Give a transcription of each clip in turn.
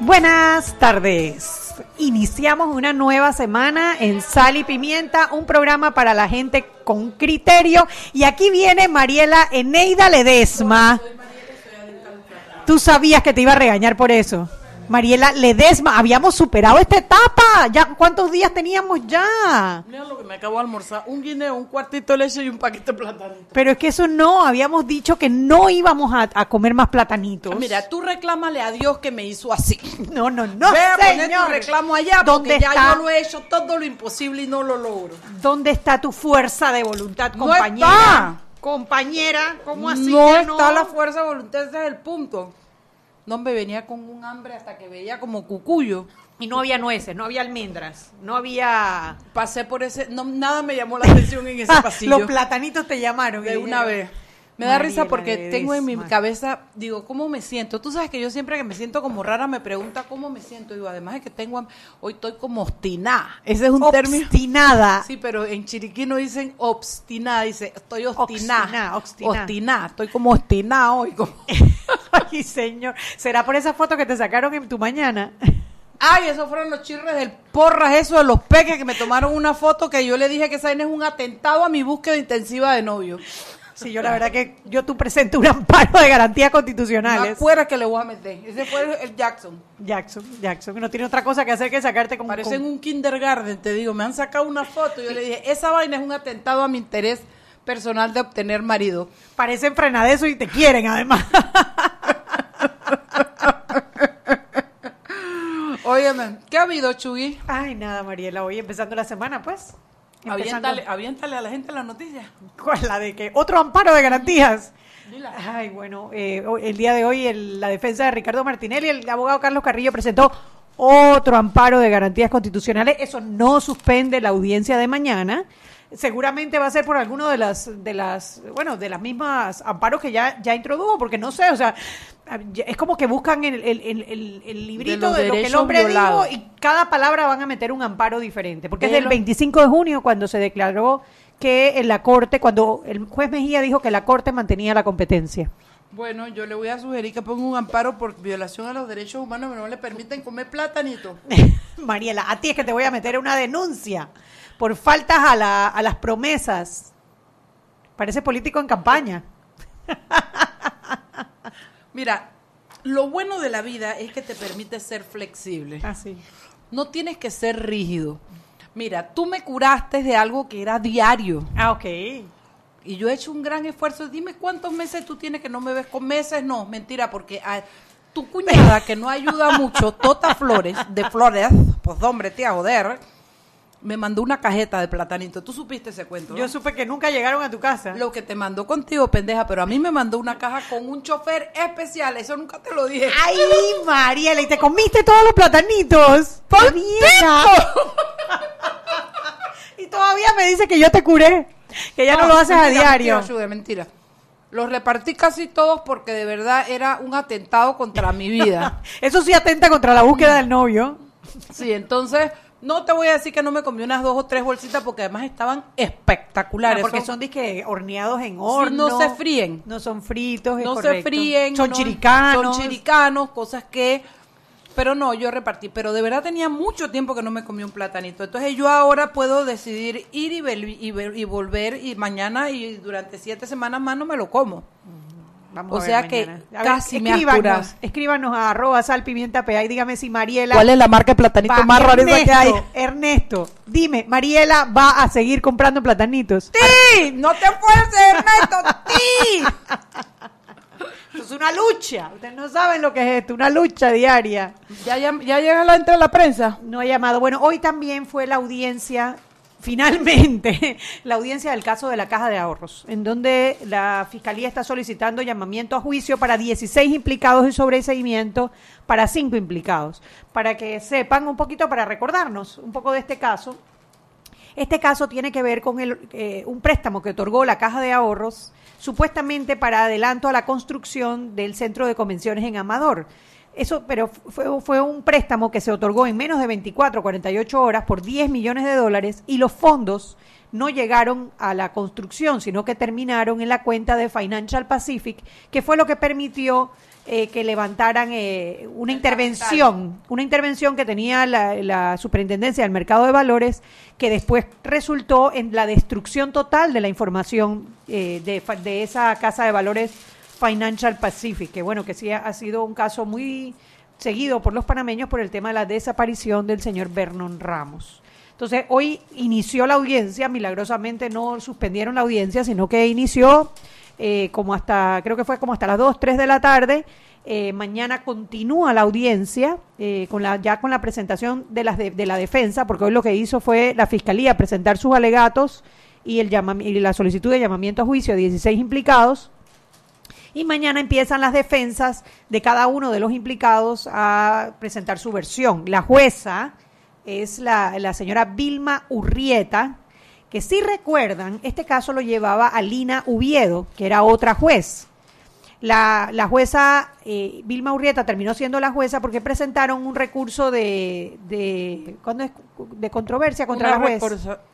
Buenas tardes. Iniciamos una nueva semana en Sal y Pimienta, un programa para la gente con criterio. Y aquí viene Mariela Eneida Ledesma. Tú sabías que te iba a regañar por eso. Mariela Ledesma, habíamos superado esta etapa. ¿Ya cuántos días teníamos ya? Mira lo que me acabo de almorzar. Un guineo, un cuartito de leche y un paquete de platanito. Pero es que eso no, habíamos dicho que no íbamos a, a comer más platanitos. Mira, tú reclámale a Dios que me hizo así. no, no, no, Ve a poner tu señor. reclamo allá ¿Dónde porque ya está? yo lo he hecho todo lo imposible y no lo logro. ¿Dónde está tu fuerza de voluntad, No compañera? está. Compañera, ¿cómo así no que está la fuerza de voluntad, ese es el punto. No me venía con un hambre hasta que veía como cucuyo. Y no había nueces, no había almendras, no había... Pasé por ese, no, nada me llamó la atención en ese Ah, pasillo. Los platanitos te llamaron. de una vez. Me da risa porque tengo en mi cabeza, digo, ¿cómo me siento? Tú sabes que yo siempre que me siento como rara me pregunta cómo me siento. Digo, además de que tengo, hoy estoy como obstinada. Ese es un término. Obstinada. Sí, pero en chiriquí no dicen obstinada, dice, estoy obstinada. Obstinada, obstinada. Obstinada, estoy como obstinada hoy. como- Ay, señor. ¿Será por esa foto que te sacaron en tu mañana? Ay, esos fueron los chirres del porras, eso de los peques que me tomaron una foto que yo le dije que esa es un atentado a mi búsqueda intensiva de novio. Sí, yo la verdad que yo tú presento un amparo de garantías Una constitucionales. cuera que le voy a meter. Ese fue el Jackson. Jackson, Jackson, que no tiene otra cosa que hacer que sacarte como... Parecen un kindergarten, te digo. Me han sacado una foto. Yo le dije, esa vaina es un atentado a mi interés personal de obtener marido. Parecen frenadeso y te quieren además. Óyeme, ¿qué ha habido, Chugui? Ay, nada, Mariela, hoy empezando la semana, pues. Empezando- Aviéntale, aviéntale a la gente la noticia. ¿Cuál? La de que otro amparo de garantías. Dila. Ay, bueno, eh, el día de hoy el- la defensa de Ricardo Martinelli, el abogado Carlos Carrillo presentó otro amparo de garantías constitucionales. Eso no suspende la audiencia de mañana. Seguramente va a ser por alguno de las, de las, bueno, de las mismas amparos que ya, ya introdujo, porque no sé, o sea, es como que buscan el, el, el- el- el librito de, lo que el hombre violados. dijo y cada palabra van a meter un amparo diferente, porque es De del lo- 25 de junio cuando se declaró que en la Corte, cuando el juez Mejía dijo que la Corte mantenía la competencia. Bueno, yo le voy a sugerir que ponga un amparo por violación a los derechos humanos que no le permiten comer platanito. Mariela, a ti es que te voy a meter una denuncia por faltas a, la- a las promesas. Parece político en campaña. Mira, lo bueno de la vida es que te permite ser flexible. Así. No tienes que ser rígido. Mira, tú me curaste de algo que era diario. Ah, ok. Y yo he hecho un gran esfuerzo. Dime cuántos meses tú tienes que no me ves con meses. No, mentira, porque ah, tu cuñada, que no ayuda mucho, Tota Flores, de Flores, pues hombre, tía, joder, me mandó una cajeta de platanito. Tú supiste ese cuento. ¿no? Yo supe que nunca llegaron a tu casa. Lo que te mandó contigo, pendeja, pero a mí me mandó una caja con un chofer especial. Eso nunca te lo dije. ¡Ay, Mariela! ¿Y te comiste todos los platanitos? ¡Qué vieja! y todavía me dice que yo te curé. Que ya no, lo haces a diario. Mentira, mentira. Los repartí casi todos porque de verdad era un atentado contra mi vida. Eso sí atenta contra la búsqueda del novio. Sí, entonces no te voy a decir que no me comí unas dos o tres bolsitas porque además estaban espectaculares. Ah, porque Son- son disque horneados en horno. no se fríen. No son fritos, es no se fríen. Son no- chiricanos. Son chiricanos, cosas que... Pero no, yo repartí. Pero de verdad tenía mucho tiempo que no me comí un platanito. Entonces yo ahora puedo decidir ir y, y, y volver y mañana y durante siete semanas más no me lo como. Vamos O a ver sea que. A ver, casi me escríbanos, escríbanos a arroba sal pimienta PA y dígame si Mariela ¿Cuál es la marca de platanito va- más rara esa que hay? Ernesto, dime, Mariela va a seguir comprando platanitos. ¡Sí! ¡No te esfuerces, Ernesto! ¡Sí! Es una lucha. Ustedes no saben lo que es esto, una lucha diaria. ¿Ya, ya, ya llega la gente de la prensa? No ha llamado. Bueno, hoy también fue la audiencia, finalmente, la audiencia del caso de la Caja de Ahorros, en donde la Fiscalía está solicitando llamamiento a juicio para 16 implicados y sobreseimiento para 5 implicados. Para que sepan un poquito, para recordarnos un poco de este caso. Este caso tiene que ver con el, eh, un préstamo que otorgó la Caja de Ahorros, supuestamente para adelanto a la construcción del centro de convenciones en Amador. Eso, pero fue, fue un préstamo que se otorgó en menos de 24, 48 horas por 10 millones de dólares y los fondos no llegaron a la construcción, sino que terminaron en la cuenta de Financial Pacific, que fue lo que permitió eh, que levantaran eh, una intervención, una intervención que tenía la, Superintendencia del Mercado de Valores, que después resultó en la destrucción total de la información eh, de, de, esa casa de valores Financial Pacific, que bueno, que sí ha, sido un caso muy seguido por los panameños por el tema de la desaparición del señor Vernon Ramos. Entonces, hoy inició la audiencia, milagrosamente no suspendieron la audiencia, sino que inició eh, como hasta, creo que fue como hasta las 2, 3 de la tarde. Eh, mañana continúa la audiencia eh, con la, ya con la presentación de, las de, la defensa, porque hoy lo que hizo fue la fiscalía presentar sus alegatos y, el y la solicitud de llamamiento a juicio de 16 implicados. Y mañana empiezan las defensas de cada uno de los implicados a presentar su versión. La jueza es la, señora Vilma Urrieta, que si recuerdan, este caso lo llevaba a Lina Uviedo, que era otra juez. La, la jueza eh, Vilma Urrieta terminó siendo la jueza porque presentaron un recurso de, de, ¿cuándo es? de controversia contra la juez.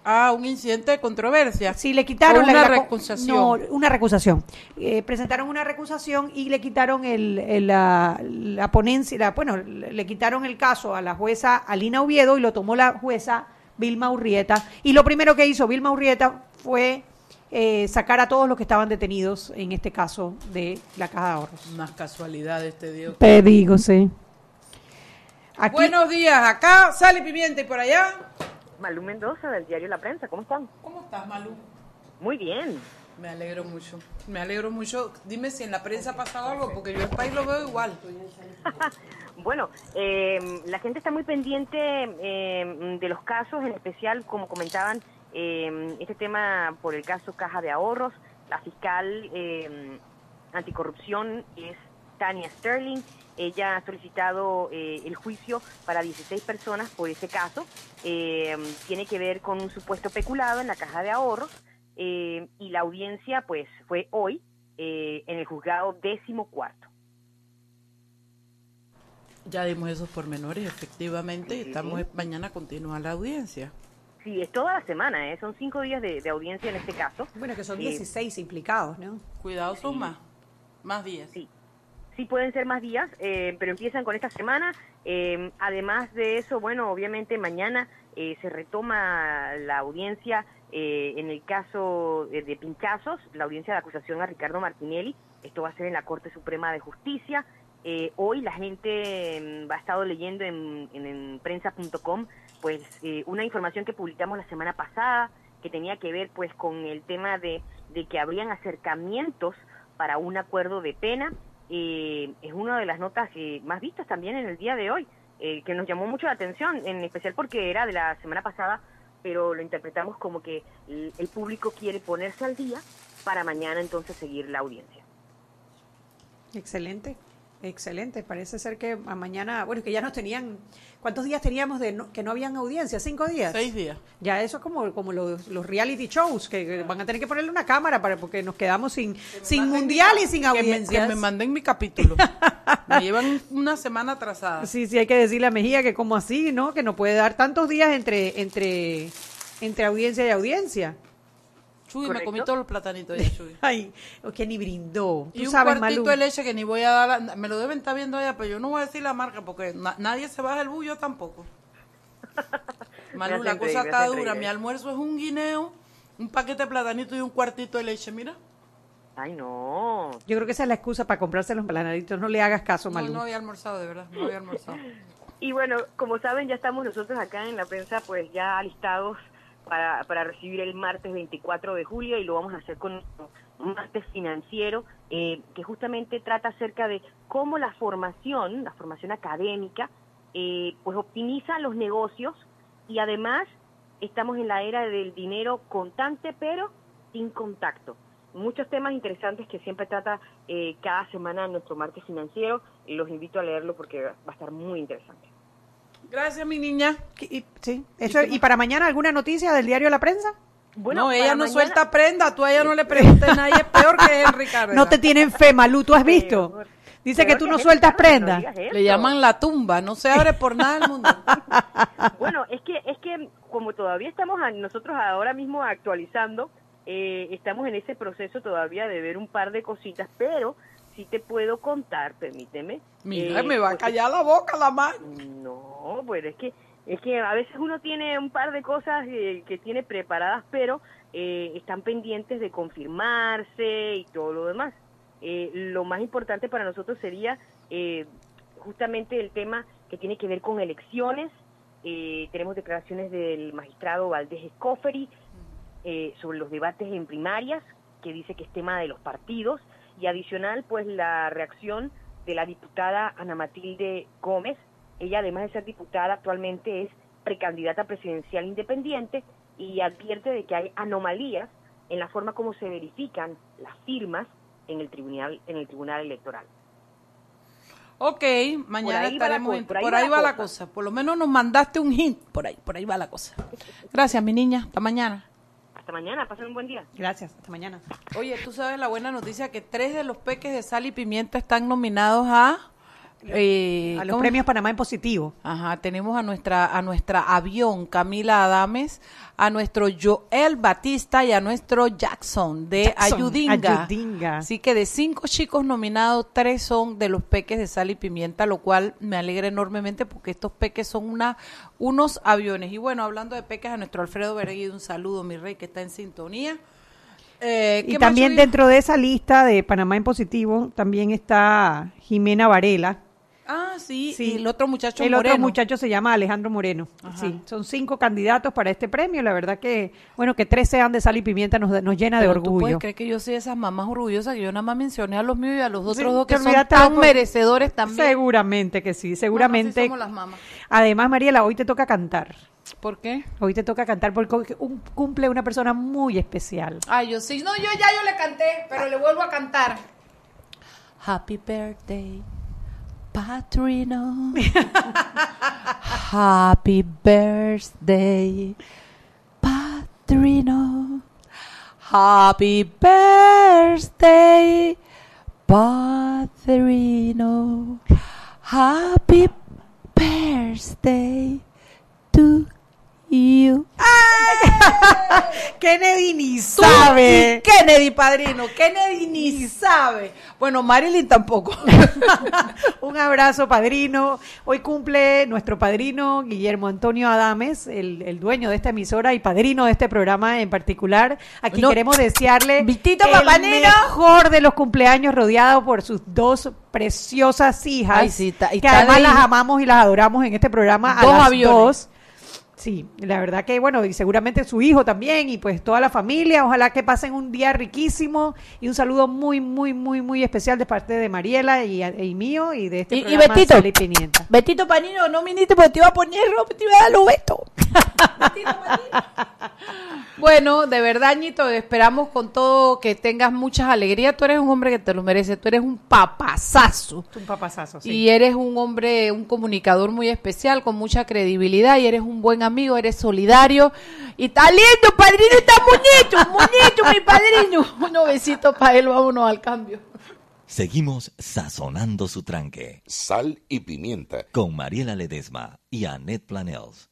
Ah, un incidente de controversia. Sí, le quitaron una recusación. No, una recusación. Eh, presentaron una recusación y le quitaron el, la, la, ponencia, bueno, le quitaron el caso a la jueza Alina Uviedo y lo tomó la jueza Vilma Urrieta. Y lo primero que hizo Vilma Urrieta fue eh, sacar a todos los que estaban detenidos, en este caso de la Caja de Ahorros. Más casualidades, te digo. Te digo, sí. Buenos días, acá sale Pimienta y por allá. Malú Mendoza del diario La Prensa, ¿cómo están? ¿Cómo estás, Malú? Muy bien. Me alegro mucho, me alegro mucho. Dime si en la prensa ha pasado algo, porque yo el país lo veo igual. bueno, eh, la gente está muy pendiente eh, de los casos, en especial, como comentaban, eh, este tema por el caso Caja de Ahorros. La fiscal anticorrupción es Tania Sterling. Ella ha solicitado el juicio para 16 personas por ese caso. tiene que ver con un supuesto peculado en la Caja de Ahorros eh, y la audiencia pues fue hoy eh, en el juzgado décimo cuarto. Ya dimos esos pormenores, efectivamente, estamos mañana continúa la audiencia. Sí, es toda la semana, ¿eh? son cinco días de, audiencia en este caso. Bueno, que son 16 implicados, ¿no? Cuidado, son más, más días. Sí, sí pueden ser más días, pero empiezan con esta semana. además de eso, bueno, obviamente mañana se retoma la audiencia eh, en el caso de, Pinchazos, la audiencia de acusación a Ricardo Martinelli, esto va a ser en la Corte Suprema de Justicia. Eh, hoy la gente mm, ha estado leyendo en, prensa.com pues eh, una información que publicamos la semana pasada que tenía que ver pues con el tema de, que habrían acercamientos para un acuerdo de pena. es una de las notas más vistas también en el día de hoy, que nos llamó mucho la atención, en especial porque era de la semana pasada pero lo interpretamos como que el, público quiere ponerse al día para mañana entonces seguir la audiencia. Excelente. Excelente, parece ser que a mañana, bueno, que ya nos tenían, ¿cuántos días teníamos de que no habían audiencia? ¿Cinco días? Seis días. Ya eso es como, como los, reality shows, que, van a tener que ponerle una cámara para porque nos quedamos sin, sin mundial y sin audiencia. Que, me, manden mi capítulo. me llevan una semana atrasada. Sí, sí, hay que decirle a Mejía que como así, ¿no? Que no puede dar tantos días entre, entre, entre audiencia y audiencia. Chuy, me comí todos los platanitos de Chuy. Ay, que ni brindó. y un cuartito de leche que ni voy a dar, me lo deben estar viendo allá, pero yo no voy a decir la marca porque nadie se baja el bullo tampoco. Malú, la cosa está dura. Mi almuerzo es un guineo, un paquete de platanito y un cuartito de leche, mira. Ay, no. Yo creo que esa es la excusa para comprarse los platanitos. No le hagas caso, Malú. No, no había almorzado, de verdad. No había almorzado. y bueno, como saben, ya estamos nosotros acá en la prensa, pues ya alistados para, para recibir el martes 24 de julio y lo vamos a hacer con un martes financiero eh, que justamente trata acerca de cómo la formación, la formación académica, eh, pues optimiza los negocios y además estamos en la era del dinero contante pero sin contacto. Muchos temas interesantes que siempre trata eh, cada semana nuestro martes financiero y los invito a leerlo porque va a estar muy interesante. Gracias, mi niña. Y, sí, eso, ¿Y para mañana alguna noticia del diario La Prensa? Bueno, no, ella no suelta prenda, tú a ella no le preguntes, nadie es peor que él, Ricardo. No te tienen fe, Malú, ¿tú has visto? Dice que tú ¿qué no sueltas? No prenda. Le llaman la tumba, no se abre por nada del mundo. Bueno, es que es que como todavía estamos a- nosotros ahora mismo actualizando, eh, estamos en ese proceso todavía de ver un par de cositas, pero sí te puedo contar, permíteme. Mira, eh, me va a callar la boca la mano. No, pues es que es que a veces uno tiene un par de cosas eh, que tiene preparadas, pero eh, están pendientes de confirmarse y todo lo demás. Eh, lo más importante para nosotros sería eh, justamente el tema que tiene que ver con elecciones. Eh, tenemos declaraciones del magistrado Valdés Escoferi eh, sobre los debates en primarias, que dice que es tema de los partidos, y adicional, pues la reacción de la diputada Ana Matilde Gómez. Ella, además de ser diputada, actualmente es precandidata presidencial independiente y advierte de que hay anomalías en la forma como se verifican las firmas en el tribunal en el tribunal electoral. Ok, mañana la estaremos. cosa, en- por ahí por va ahí la va la cosa. cosa. Por lo menos nos mandaste un hint. Por ahí, por ahí va la cosa. Gracias, mi niña. Hasta mañana. Hasta mañana, pasen un buen día. Gracias, hasta mañana. Oye, tú sabes la buena noticia que tres de los peques de sal y pimienta están nominados a. eh, A los ¿cómo? premios Panamá en positivo. Ajá, tenemos a nuestra a nuestra avión Camila Adames, a nuestro Joel Batista y a nuestro Jackson de Jackson, Ayudinga. Ayudinga. Así que de cinco chicos nominados, tres son de los peques de sal y pimienta, lo cual me alegra enormemente porque estos peques son una unos aviones. Y bueno, hablando de peques, a nuestro Alfredo Berguido, un saludo, mi rey, que está en sintonía. Eh, Y ¿qué más, también dentro de esa lista de Panamá en positivo, también está Jimena Varela. Ah, sí, Sí. y el otro muchacho El moreno. otro muchacho se llama Alejandro Moreno. Ajá. Sí, son cinco candidatos para este premio. La verdad que, bueno, que tres sean de sal y pimienta nos, nos llena de ¿Tú puedes orgullo. creer que yo soy esas mamás orgullosas que yo nada más mencioné a los míos y a los otros Sí, dos que son tan merecedores también? Seguramente que sí, seguramente. Sí somos las mamás. Además, Mariela, hoy te toca cantar. ¿Por qué? Hoy te toca cantar porque un- cumple una persona muy especial. Ay, yo sí. No, yo ya yo le canté, pero le vuelvo a cantar. Happy birthday, Patrino. Happy birthday, Patrino. Happy birthday, Patrino. Happy birthday to you. Kennedy ni sabe. Kennedy, padrino. Kennedy ni sabe. Bueno, Marilyn tampoco. Un abrazo, padrino. Hoy cumple nuestro padrino Guillermo Antonio Adames, el, el dueño de esta emisora y padrino de este programa en particular. Aquí No. queremos desearle el mejor de los cumpleaños, rodeado por sus dos preciosas hijas, Ay, sí, ta- y que además de- las amamos y las adoramos en este programa. a Dos las aviones. dos. Sí, la verdad que bueno, y seguramente su hijo también y pues toda la familia, ojalá que pasen un día riquísimo y un saludo muy, muy, muy, muy especial de parte de Mariela y, y mío y de este Y- y programa Betito. Sal y Pimienta. Betito Panino, no viniste porque te iba a poner ropa, te iba a dar los betos. Bueno, de verdad, Ñito, esperamos con todo que tengas muchas alegrías. Tú eres un hombre que te lo mereces, tú eres un papazazo. Un papazazo, sí. Y eres un hombre, un comunicador muy especial, con mucha credibilidad, y eres un buen amigo, eres solidario. Y está lindo, padrino, está muñecho, muñecho, mi padrino. Unos besitos para él, vámonos al cambio. Seguimos sazonando su tranque Sal y pimienta. con Mariela Ledesma y Annette Planels.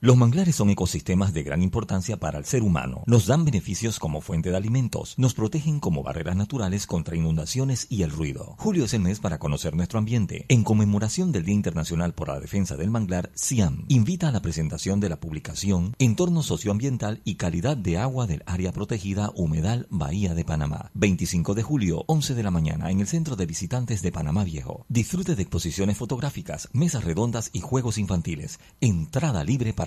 Los manglares son ecosistemas de gran importancia para el ser humano. Nos dan beneficios como fuente de alimentos, nos protegen como barreras naturales contra inundaciones y el ruido. Julio es el mes para conocer nuestro ambiente. En conmemoración del Día Internacional por la Defensa del Manglar, CIAM invita a la presentación de la publicación Entorno Socioambiental y Calidad de Agua del Área Protegida Humedal Bahía de Panamá. 25 de julio, 11 de la mañana, en el Centro de Visitantes de Panamá Viejo. Disfrute de exposiciones fotográficas, mesas redondas y juegos infantiles. Entrada libre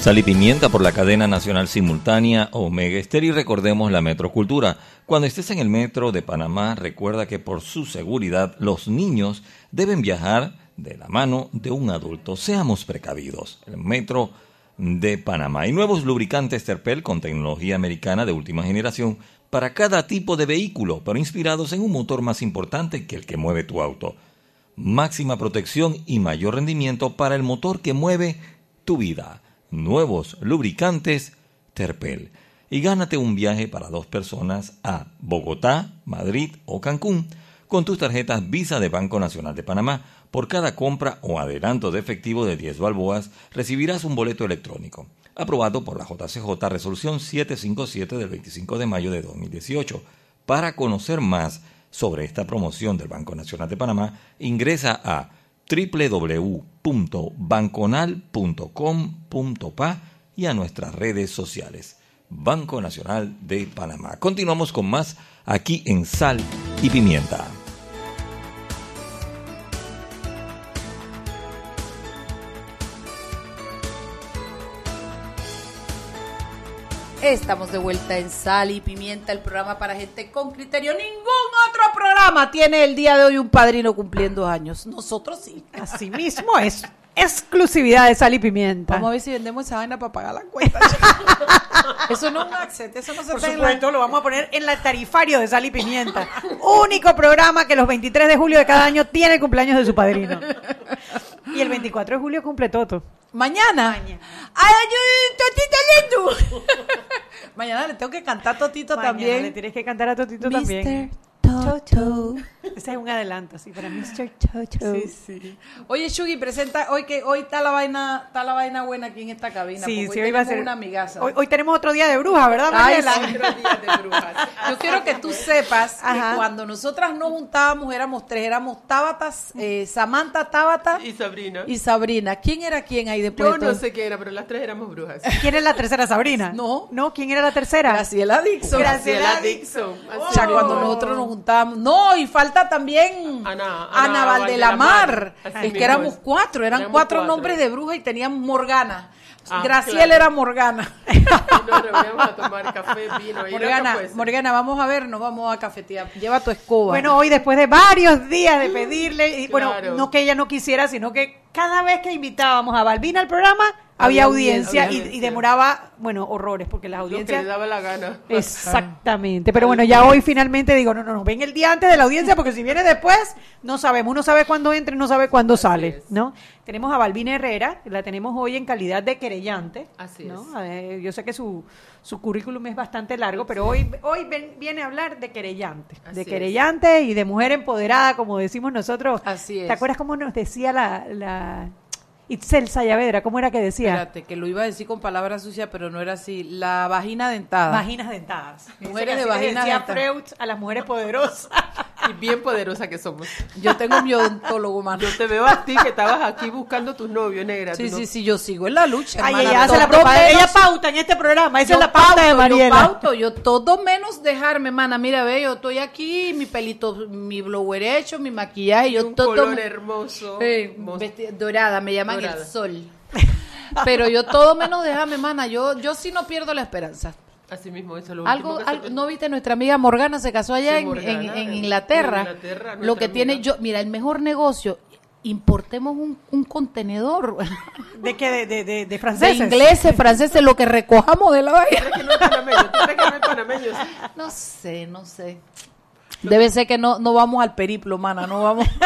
Sal y pimienta por la cadena nacional simultánea Omega Estéreo y recordemos la metrocultura. Cuando estés en el metro de Panamá, recuerda que por su seguridad los niños deben viajar de la mano de un adulto. Seamos precavidos. El metro de Panamá. Y nuevos lubricantes Terpel con tecnología americana de última generación para cada tipo de vehículo, pero inspirados en un motor más importante que el que mueve tu auto. Máxima protección y mayor rendimiento para el motor que mueve tu vida nuevos lubricantes Terpel y gánate un viaje para dos personas a Bogotá, Madrid o Cancún con tus tarjetas Visa de Banco Nacional de Panamá. Por cada compra o adelanto de efectivo de 10 balboas recibirás un boleto electrónico. Aprobado por la JCJ Resolución 757 del 25 de mayo de 2018. Para conocer más sobre esta promoción del Banco Nacional de Panamá, ingresa a www.banconal.com.pa y a nuestras redes sociales. Banco Nacional de Panamá. Continuamos con más aquí en Sal y Pimienta. Estamos de vuelta en Sal y Pimienta, el programa para gente con criterio. Ningún otro programa tiene el día de hoy un padrino cumpliendo años. Nosotros sí. Así mismo es exclusividad de sal y pimienta. Vamos a ver si vendemos esa vaina para pagar la cuenta. eso no es un accent, eso no se Por supuesto, lo vamos a poner en la tarifario de sal y pimienta. Único programa que los 23 de julio de cada año tiene el cumpleaños de su padrino. Y el 24 de julio cumple Toto. Mañana. ¡Ay, ay, Totito lindo! Mañana le tengo que cantar Totito Mañana también. Le tienes que cantar a Totito también. Toto. Ese es un adelanto, sí, para Mr. Toto. Sí, sí. Oye, Shugi, presenta hoy que hoy está la vaina, está la vaina buena aquí en esta cabina. Sí, sí, hoy va a tenemos ser. una amigaza. Hoy, hoy tenemos otro día de bruja, ¿verdad, Ay, Mariela? sí, otro día de brujas. Yo quiero que tú sepas Ajá. que cuando nosotras nos juntábamos éramos tres, éramos Tábatas, eh, Samantha, Tábata Y Sabrina. y Sabrina. ¿Quién era quién ahí después? Yo de no sé qué era, pero las tres éramos brujas. ¿Quién es la tercera, Sabrina? No. No, ¿quién era la tercera? Graciela Dixon. Graciela Dixon. O así sea, cuando nosotros nos juntábamos. No, y falta también Ana- Ana, Ana Valdelamar. Es que éramos cuatro, eran Éramos cuatro, cuatro. nombres de bruja y teníamos Morgana. Ah, Graciela claro. era Morgana. Nos reuníamos a tomar café, vino y Morgana. Morgana, vamos a ver, nos vamos a cafetear. Lleva tu escoba. Bueno, hoy después de varios días de pedirle, y bueno, no que ella no quisiera, sino que cada vez que invitábamos a Balbina al programa, había, audiencia, audiencia. y- Y, demoraba, bueno, horrores, porque las Lo que le audiencias... daba la gana. Exactamente, pero bueno, ya hoy finalmente digo, no, no, no, ven el día antes de la audiencia, porque si viene después, no sabemos, uno sabe cuándo entra y no sabe cuándo sale, es. ¿no? Tenemos a Balbina Herrera, la tenemos hoy en calidad de querellante, Así ¿no? es. Ver, yo sé que su, su currículum es bastante largo, pero hoy, hoy ven- viene a hablar de querellante, Así de es. querellante y de mujer empoderada, como decimos nosotros. Así es. ¿Te acuerdas cómo nos decía la, la Itzel Sayavedra? ¿Cómo era que decía? Espérate, que lo iba a decir con palabras sucias, pero no era así. La vagina dentada. Vaginas dentadas. Mujeres de dentadas. Freud a las mujeres poderosas. Y bien poderosa que somos. Yo tengo mi odontólogo, mano. Yo te veo a ti que estabas aquí buscando tus novios, negra. Sí, sí, no- sí, yo sigo en la lucha. Ay, hermana. ella hace la Todo propaganda. menos- Ella pauta en este programa. Esa yo es la pauta de Mariela. Yo pauto, yo todo menos dejarme, mana. Mira, ve, yo estoy aquí, mi pelito, mi blower hecho, mi maquillaje, yo un todo. color hermoso. Dorada, me llaman Dorada. el sol. Pero yo todo menos déjame, mana. Yo, yo sí no pierdo la esperanza. Así mismo, eso es lo Algo, algo- se- ¿no viste? Nuestra amiga Morgana se casó allá Sí, en, Morgana, en- en Inglaterra. en Inglaterra, Lo que tiene yo, mira, el mejor negocio, importemos un, un contenedor ¿De qué? De, de, de, de de franceses. ingleses, franceses, lo que recojamos de la vaina. ¿Crees que no es panameño? ¿Tú crees que no es panameño? No sé, no sé. Debe ser que no, no vamos al periplo, mana, no vamos.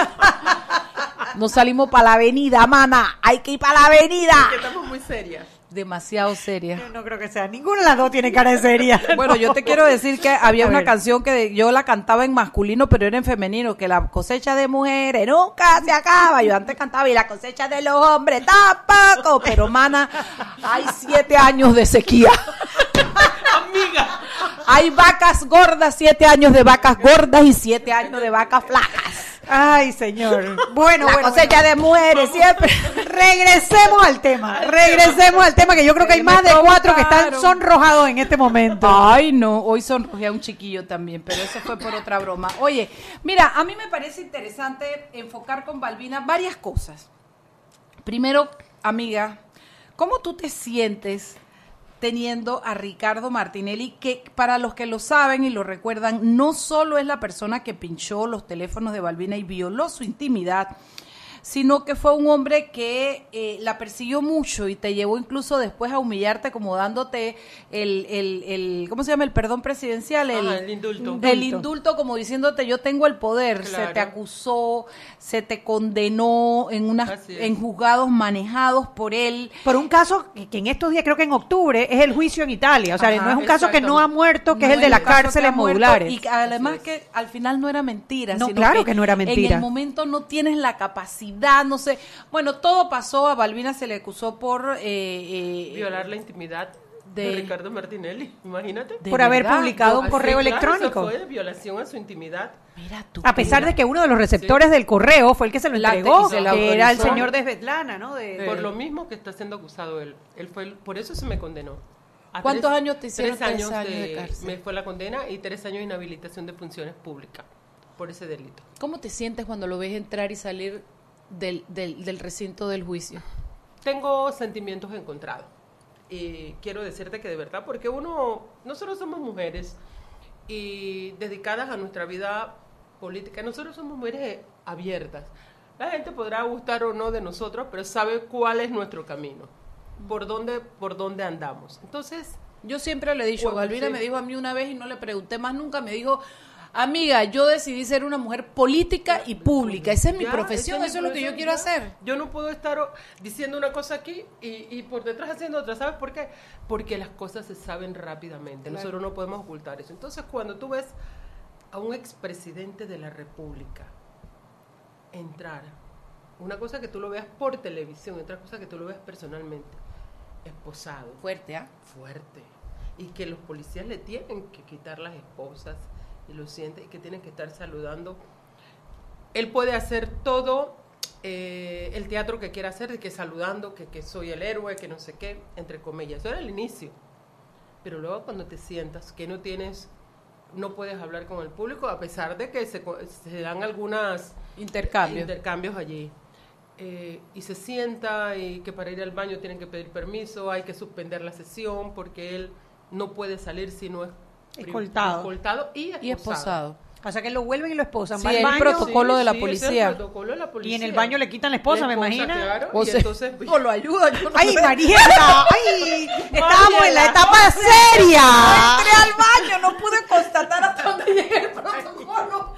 No salimos para la avenida, mana. Hay que ir para la avenida. Que estamos muy serias. Demasiado seria. Yo no creo que sea. Ninguna de las dos tiene cara de seria. Bueno, yo te quiero decir que había A una ver. canción que yo la cantaba en masculino, pero era en femenino, que la cosecha de mujeres nunca se acaba. Yo antes cantaba y la cosecha de los hombres tampoco. Pero, mana, hay siete años de sequía. Amiga. Hay vacas gordas, siete años de vacas gordas y siete años de vacas flacas. Ay, señor. Bueno, La bueno, cosecha de mujeres siempre. bueno. Regresemos al tema. Regresemos al tema que yo creo que hay más de cuatro que están sonrojados en este momento. Ay, no, hoy sonrojé a un chiquillo también, pero eso fue por otra broma. Oye, mira, a mí me parece interesante enfocar con Balbina varias cosas. Primero, amiga, ¿cómo tú te sientes teniendo a Ricardo Martinelli, que para los que lo saben y lo recuerdan, no solo es la persona que pinchó los teléfonos de Balbina y violó su intimidad, sino que fue un hombre que eh, la persiguió mucho y te llevó incluso después a humillarte como dándote el, el, el ¿cómo se llama? El perdón presidencial, el, Ajá, el indulto. el indulto como diciéndote yo tengo el poder, se te acusó, se te condenó en unas en juzgados manejados por él. Por un caso que que en estos días, creo que en octubre, es el juicio en Italia. O sea, Ajá, no es un caso que no ha muerto, que es el de las que cárceles modulares. Y que además que al final no era mentira. No, sino claro que no era mentira. En el momento no tienes la capacidad, no sé. Bueno, todo pasó. A Balbina se le acusó por... eh, eh, Violar la intimidad de, de- Ricardo Martinelli. Imagínate. por haber publicado un correo claro, electrónico. Eso fue violación a su intimidad. Mira tú. A pesar mira. de que uno de los receptores del correo fue el que se lo entregó, se que era el señor de Svetlana, ¿no? De- Por lo mismo que está siendo acusado él. él fue el- por eso se me condenó. A ¿Cuántos años te hicieron? Tres Tres años, años de, de cárcel. Me fue la condena y tres años de inhabilitación de funciones públicas por ese delito. ¿Cómo te sientes cuando lo ves entrar y salir del, del, del recinto del juicio? Tengo sentimientos encontrados. Y quiero decirte que de verdad, porque uno, nosotros somos mujeres y dedicadas a nuestra vida política, nosotros somos mujeres abiertas. La gente podrá gustar o no de nosotros, pero sabe cuál es nuestro camino, por dónde, por dónde andamos. Entonces, Yo siempre le he dicho, Bueno, sí. me dijo a mí una vez y no le pregunté más nunca, me dijo, amiga, yo decidí ser una mujer política y pública, esa es mi Ya, profesión, eso es lo que yo quiero ya. hacer. Yo no puedo estar diciendo una cosa aquí y, y por detrás haciendo otra. ¿Sabes por qué? Porque las cosas se saben rápidamente. Nosotros no podemos ocultar eso. Entonces, cuando tú ves a un expresidente de la República entrar, una cosa que tú lo veas por televisión, otra cosa que tú lo veas personalmente, esposado, Fuerte, ¿ah? fuerte y que los policías le tienen que quitar las esposas y lo siente y que tienen que estar saludando. Él puede hacer todo eh, el teatro que quiera hacer, de que saludando, que, que soy el héroe, que no sé qué, entre comillas. Eso era el inicio. Pero luego cuando te sientas que no tienes, no puedes hablar con el público, a pesar de que se, se dan algunas Intercambio. intercambios allí. Eh, y se sienta y que para ir al baño tienen que pedir permiso, hay que suspender la sesión porque él no puede salir si no es Escoltado. escoltado y esposado. y esposado. O sea que lo vuelven y lo esposan. Sí, va al el baño protocolo de la el policía. protocolo de la y en el baño le quitan la esposa, me imagino. claro, O sea, entonces, o lo ayuda. yo no ¡Ay, sé. Mariela! ¡Ay! Estábamos en la etapa seria. Entré al baño, no pude constatar hasta dónde llegué el protocolo.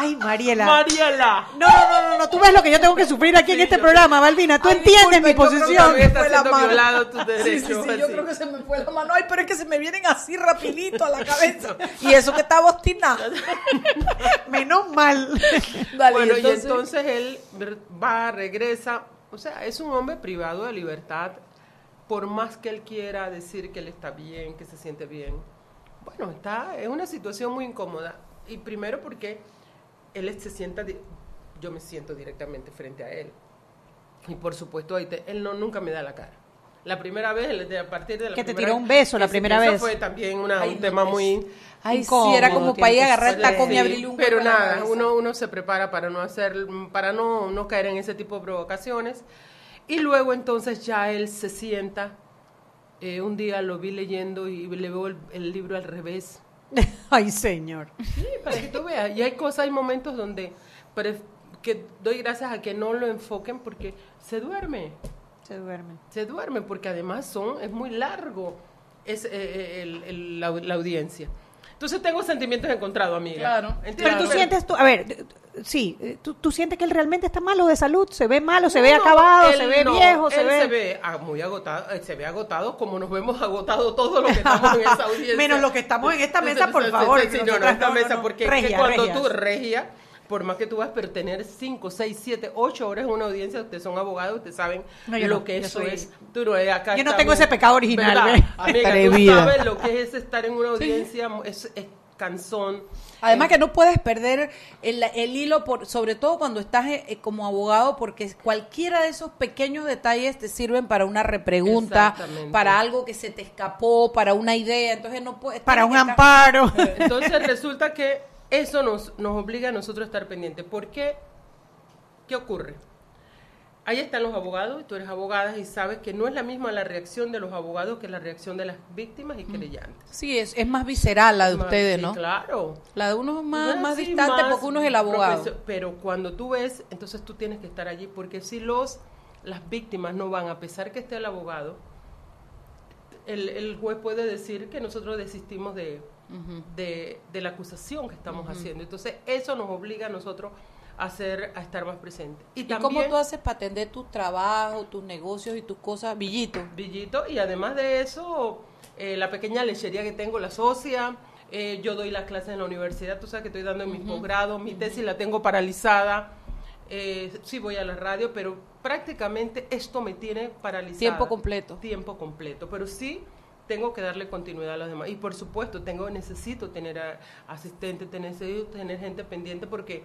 ¡Ay, Mariela! Mariela. No, no, no, no, no, tú ves lo que yo tengo que sufrir aquí en este yo- programa, Balbina. Tú Ay, entiendes mi disculpe, yo creo que posición. Está siendo violado tus Sí, sí, sí, yo creo que se me fue la mano. Ay, pero es que se me vienen así rapidito a la cabeza. Y eso que estaba obstinada. Menos mal. Dale, bueno, y entonces, y entonces él va, regresa. O sea, es un hombre privado de libertad. Por más que él quiera decir que él está bien, que se siente bien. Bueno, está, es una situación muy incómoda. Y primero porque él se sienta, yo me siento directamente frente a él. Y por supuesto, ahí te- él no, nunca me da la cara. La primera vez, a partir de la Que te tiró un beso la primera eso vez. fue también una- Ay, un no, tema muy Ay, incómodo, sí, era como para ir a agarrar el tacón y abrirle un pero nada, uno, uno se prepara para no hacer, para no, no caer en ese tipo de provocaciones. Y luego entonces ya él se sienta. eh, un día lo vi leyendo y le veo el, el libro al revés. Ay, señor. Sí, para que tú veas. Y hay cosas, hay momentos donde pref- que doy gracias a que no lo enfoquen porque se duerme. Se duerme. Se duerme porque además son, es muy largo es, eh, eh, el- el- la, la audiencia. Entonces tengo sentimientos encontrados, amiga. Claro. Pero tú sientes tú, a ver, sí, eh, ¿tú, tú sientes que él realmente está malo de salud, se ve malo, se ve No, acabado, él se ve no, viejo, se él ve... se ve muy agotado, eh, se ve agotado como nos vemos agotados todos los que estamos en esa audiencia. Menos los que estamos en esta Sí, mesa, sí, por sí, favor, sí, sí, no, no, esta mesa, no. porque es Regia, que cuando regias. tú regia, por más que tú vas a tener 5, 6, 7, 8 horas en una audiencia, ustedes son abogados, ustedes saben No, yo lo no, que eso soy- es. Tú no, eh, acá Yo no tengo ese pecado original, ¿verdad? ¿ve? Amiga, tú sabes lo que es estar en una audiencia, es, es cansón. Además que no puedes perder el, el hilo, por, sobre todo cuando estás eh, eh, como abogado, porque cualquiera de esos pequeños detalles te sirven para una repregunta, para algo que se te escapó, para una idea. Entonces no puedes. Para un estar- amparo. Entonces resulta que eso nos, nos obliga a nosotros a estar pendientes. ¿Por qué? ¿Qué ocurre? Ahí están los abogados, y tú eres abogada y sabes que no es la misma la reacción de los abogados que la reacción de las víctimas y querellantes. Sí, es, es más visceral la de Más- ustedes, sí, ¿no? Claro. La de uno es más, más sí, distante más porque uno es el abogado. Pero cuando tú ves, entonces tú tienes que estar allí, porque si los las víctimas no van, a pesar que esté el abogado, el, el juez puede decir que nosotros desistimos de, de, de la acusación que estamos haciendo. Entonces eso nos obliga a nosotros a, hacer, a estar más presentes. Y, ¿Y también, cómo tú haces para atender tu trabajo, tus negocios y tus cosas? Villito. Villito, y además de eso, eh, la pequeña lechería que tengo, la socia, eh, yo doy las clases en la universidad, tú sabes que estoy dando en mi posgrado, mi tesis la tengo paralizada, eh, sí voy a la radio, pero prácticamente esto me tiene paralizada. Tiempo completo. Tiempo completo, pero sí tengo que darle continuidad a los demás. Y por supuesto, tengo necesito tener a- asistente, tener, tener gente pendiente porque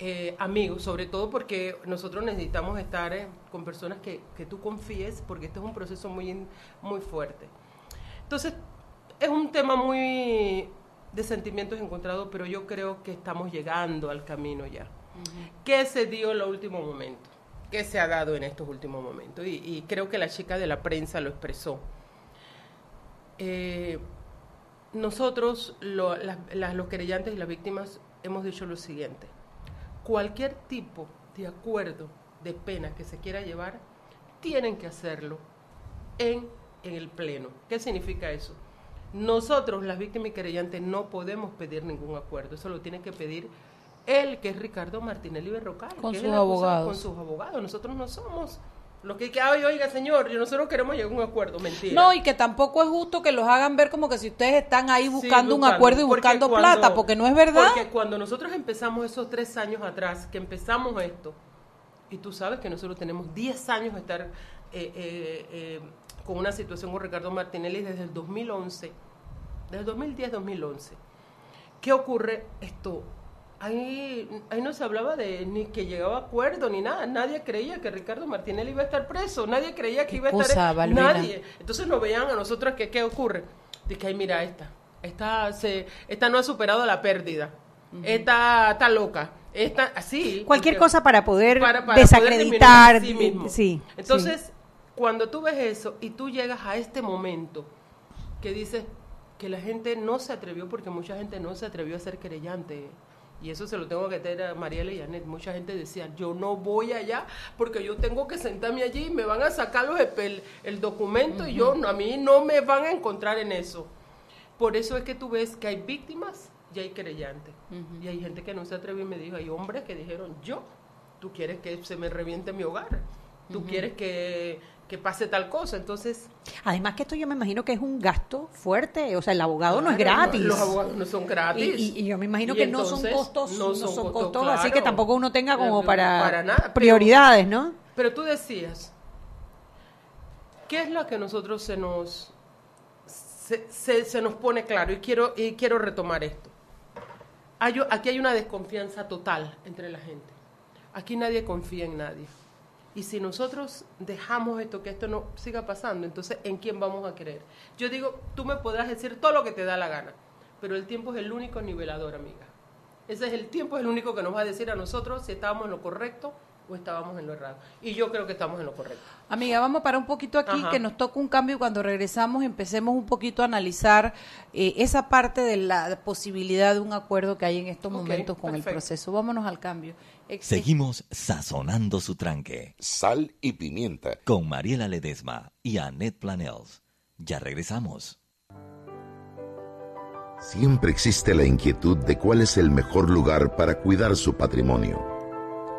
eh, amigos, sobre todo porque nosotros necesitamos estar eh, con personas que, que tú confíes, porque este es un proceso muy, muy fuerte. Entonces, es un tema muy de sentimientos encontrados, pero yo creo que estamos llegando al camino ya. ¿Qué se dio en los últimos momentos? ¿Qué se ha dado en estos últimos momentos? Y, y creo que la chica de la prensa lo expresó. Eh, nosotros, lo- las- las- los querellantes y las víctimas, hemos dicho lo siguiente. Cualquier tipo de acuerdo de pena que se quiera llevar, tienen que hacerlo en, en el Pleno. ¿Qué significa eso? Nosotros, las víctimas y querellantes, no podemos pedir ningún acuerdo. Eso lo tiene que pedir él, que es Ricardo Martinelli Berrocal. Con que sus abogados. Con sus abogados. Nosotros no somos los que, que "Ay, oiga, señor, nosotros queremos llegar a un acuerdo. Mentira. No, y que tampoco es justo que los hagan ver como que si ustedes están ahí Sí, buscando un acuerdo y buscando cuando- plata, porque no es verdad. Porque cuando nosotros empezamos esos tres años atrás, que empezamos esto, y tú sabes que nosotros tenemos 10 años de estar eh, eh, eh, con una situación con Ricardo Martinelli desde el 2011, desde el 2010-2011. ¿Qué ocurre? Esto, ahí, ahí no se hablaba de ni que llegaba a acuerdo ni nada. Nadie creía que Ricardo Martinelli iba a estar preso. Nadie creía que iba a estar... Valvina. Nadie. Entonces nos veían a nosotros que qué ocurre. Que, ay, mira, esta, esta, se, esta no ha superado la pérdida. Esta está loca. Esta, así. Cualquier porque- cosa para poder para- para desacreditar. poder sí mismo. sí, Entonces, cuando tú ves eso y tú llegas a este momento que dices que la gente no se atrevió, porque mucha gente no se atrevió a ser querellante, y eso se lo tengo que tener a Mariela y Janet, mucha gente decía, yo no voy allá porque yo tengo que sentarme allí y me van a sacar los, el, el documento y yo, a mí no me van a encontrar en eso. Por eso es que tú ves que hay víctimas y hay querellantes. Y hay gente que no se atrevió y me dijo, hay hombres que dijeron, yo, tú quieres que se me reviente mi hogar, tú quieres que, que pase tal cosa. Entonces, Además que esto yo me imagino que es un gasto fuerte, o sea, el abogado no es gratis. Los abogados no son gratis. y- y yo me imagino Y que no son costos, no son, costos, costosos, así que tampoco uno tenga como para, para nada, pero- prioridades, ¿no? Pero tú decías, ¿qué es lo que nosotros se nos se, se- se nos pone claro? Y quiero, y quiero retomar esto. Hay- aquí hay una desconfianza total entre la gente. Aquí nadie confía en nadie. Y si nosotros dejamos esto, que esto no siga pasando, entonces ¿en quién vamos a creer? Yo digo, tú me podrás decir todo lo que te da la gana, pero el tiempo es el único nivelador, amiga. Ese es el tiempo, es el único que nos va a decir a nosotros si estábamos en lo correcto o estábamos en lo errado. Y yo creo que estamos en lo correcto. Amiga, vamos para un poquito aquí, Ajá. que nos toca un cambio y cuando regresamos empecemos un poquito a analizar eh, esa parte de la posibilidad de un acuerdo que hay en estos momentos con el proceso. Vámonos al cambio. Ex- Seguimos sazonando su tranque Sal y pimienta. con Mariela Ledesma y Annette Planels. Ya regresamos. Siempre existe la inquietud de cuál es el mejor lugar para cuidar su patrimonio.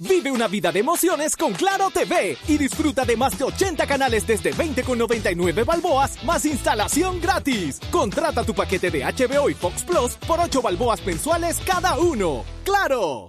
Vive una vida de emociones con Claro TV y disfruta de más de 80 canales desde 20,99 balboas más instalación gratis. Contrata tu paquete de HBO y Fox Plus por 8 balboas mensuales cada uno. ¡Claro!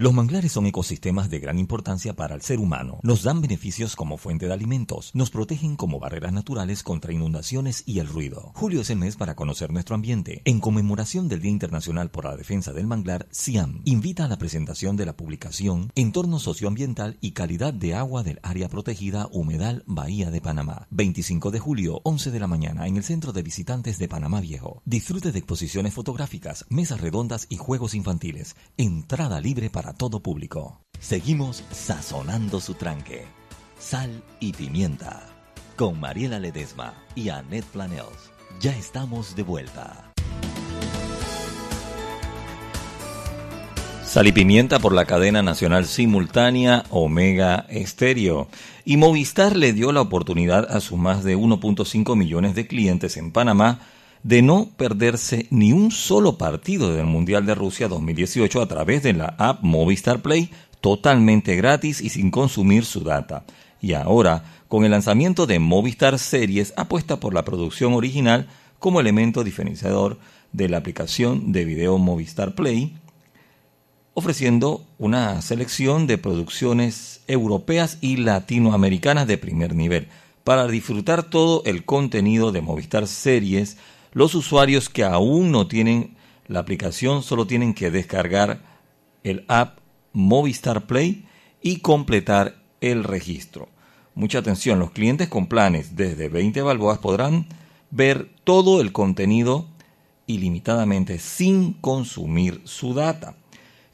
Los manglares son ecosistemas de gran importancia para el ser humano. Nos dan beneficios como fuente de alimentos. Nos protegen como barreras naturales contra inundaciones y el ruido. Julio es el mes para conocer nuestro ambiente. En conmemoración del Día Internacional por la Defensa del Manglar, CIAM invita a la presentación de la publicación Entorno Socioambiental y Calidad de Agua del Área Protegida Humedal Bahía de Panamá. 25 de julio, 11 de la mañana, en el Centro de Visitantes de Panamá Viejo. Disfrute de exposiciones fotográficas, mesas redondas y juegos infantiles. Entrada libre para todo público. Seguimos sazonando su tranque. Sal y pimienta. Con Mariela Ledesma y Annette Planels. Ya estamos de vuelta. Sal y pimienta por la cadena nacional simultánea Omega Estéreo. Y Movistar le dio la oportunidad a sus más de 1.5 millones de clientes en Panamá de no perderse ni un solo partido del Mundial de Rusia 2018 a través de la app Movistar Play totalmente gratis y sin consumir su data. Y ahora, con el lanzamiento de Movistar Series, apuesta por la producción original como elemento diferenciador de la aplicación de video Movistar Play, ofreciendo una selección de producciones europeas y latinoamericanas de primer nivel. Para disfrutar todo el contenido de Movistar Series, los usuarios que aún no tienen la aplicación solo tienen que descargar el app Movistar Play y completar el registro. Mucha atención, los clientes con planes desde 20 balboas podrán ver todo el contenido ilimitadamente sin consumir su data.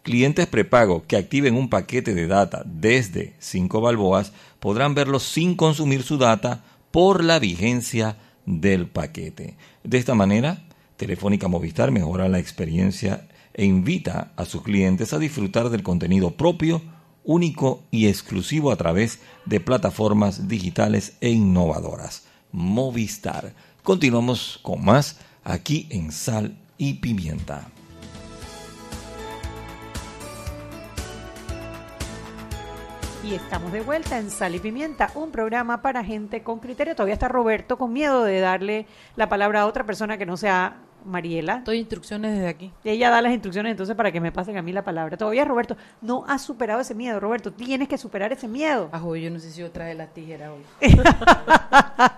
Clientes prepago que activen un paquete de data desde 5 balboas podrán verlo sin consumir su data por la vigencia del paquete. De esta manera, Telefónica Movistar mejora la experiencia e invita a sus clientes a disfrutar del contenido propio, único y exclusivo a través de plataformas digitales e innovadoras. Movistar. Continuamos con más aquí en Sal y Pimienta. Y estamos de vuelta en Sal y Pimienta, un programa para gente con criterio. Todavía está Roberto con miedo de darle la palabra a otra persona que no sea Mariela. Doy instrucciones desde aquí. Ella da las instrucciones entonces para que me pasen a mí la palabra. Todavía Roberto no has superado ese miedo, Roberto. Tienes que superar ese miedo. Ajo, yo no sé si yo traje las tijeras hoy.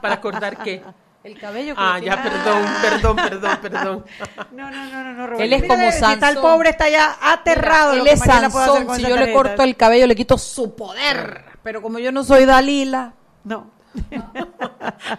¿Para cortar qué? El cabello que Ah, ya, tiene- perdón, perdón, perdón, perdón. No, no, no, no, no Roberto. Él es como Sansón. pobre, está ya aterrado. Él es Sansón. Si yo le corto el cabello, le quito su poder. Pero como yo no soy Dalila, No.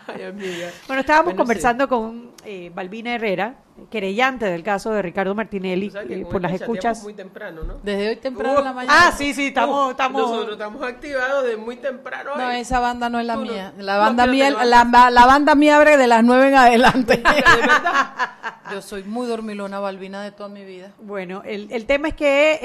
Ay, amiga. Bueno, estábamos conversando con eh, Balbina Herrera, querellante del caso de Ricardo Martinelli, eh, por las chateamos escuchas. muy temprano, ¿no? desde hoy temprano en la Uh, mañana. Ah, sí, sí, estamos, Uh, estamos. Nosotros estamos activados de muy temprano. No, hoy. esa banda no es la Tú no- mía. La banda mía, la, ba- la banda mía abre de las nueve en adelante. De verdad. Yo soy muy dormilona, Balbina, de toda mi vida. Bueno, el, el tema es que eh,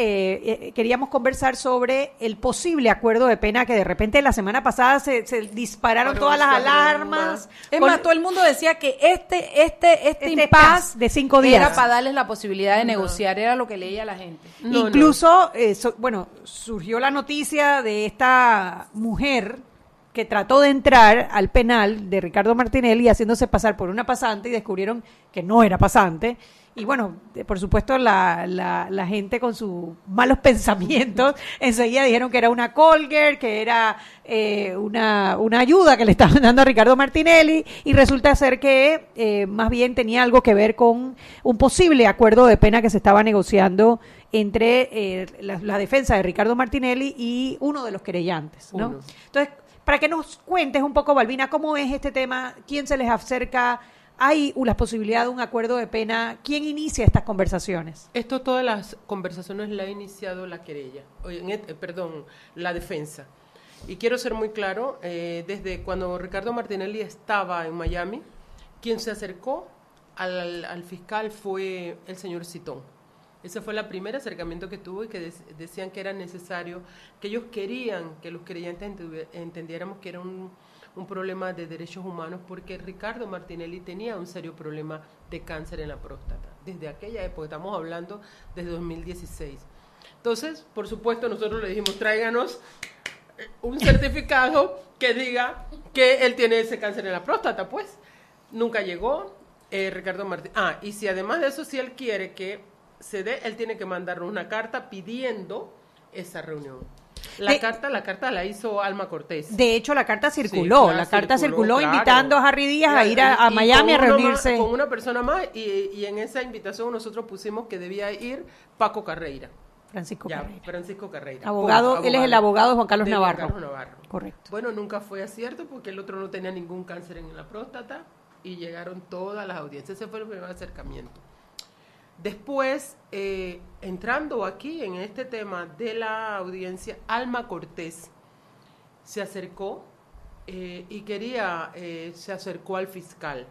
eh, queríamos conversar sobre el posible acuerdo de pena que de repente la semana pasada se, se dispararon Pero todas las alarmas. Es más, todo el mundo decía que este, este, este, Este impas pas de cinco días. era para darles la posibilidad de negociar, era lo que leía la gente. No, Incluso, eh, so- bueno, surgió la noticia de esta mujer que trató de entrar al penal de Ricardo Martinelli haciéndose pasar por una pasante y descubrieron que no era pasante. Y bueno, eh, por supuesto, la, la, la gente con sus malos pensamientos enseguida dijeron que era una Colger, que era eh, una, una ayuda que le estaban dando a Ricardo Martinelli, y resulta ser que eh, más bien tenía algo que ver con un posible acuerdo de pena que se estaba negociando entre eh, la, la defensa de Ricardo Martinelli y uno de los querellantes. ¿no? Uno. Entonces, para que nos cuentes un poco, Balbina, cómo es este tema, quién se les acerca, hay la posibilidad de un acuerdo de pena, quién inicia estas conversaciones. Esto todas las conversaciones la ha iniciado la querella, eh, perdón, la defensa. Y quiero ser muy claro, eh, desde cuando Ricardo Martinelli estaba en Miami, quien se acercó al, al fiscal fue el señor Citón. Ese fue el primer acercamiento que tuvo y que decían que era necesario, que ellos querían que los creyentes entendiéramos que era un, un problema de derechos humanos porque Ricardo Martinelli tenía un serio problema de cáncer en la próstata. Desde aquella época, estamos hablando desde 2016. Entonces, por supuesto, nosotros le dijimos, tráiganos eh, un certificado que diga que él tiene ese cáncer en la próstata, pues. Nunca llegó eh, Ricardo Martínez. Ah, y si además de eso, si él quiere que se dé, él tiene que mandarnos una carta pidiendo esa reunión. La De- carta, la carta la hizo Alma Cortés. De hecho, la carta circuló, la carta circuló, claro. invitando a Harry Díaz a ir a, Miami a reunirse. más- con una persona más, y, y en esa invitación nosotros pusimos que debía ir Paco Carreira. Francisco Ya, Carrera. Francisco Carreira. Abogado, él es el abogado de Juan Carlos de Juan Navarro. Carlos Navarro. Correcto. Bueno, nunca fue acierto porque el otro no tenía ningún cáncer en la próstata y llegaron todas las audiencias. Ese fue el primer acercamiento. Después, eh, entrando aquí en este tema de la audiencia, Alma Cortés se acercó eh, y quería, eh, se acercó al fiscal.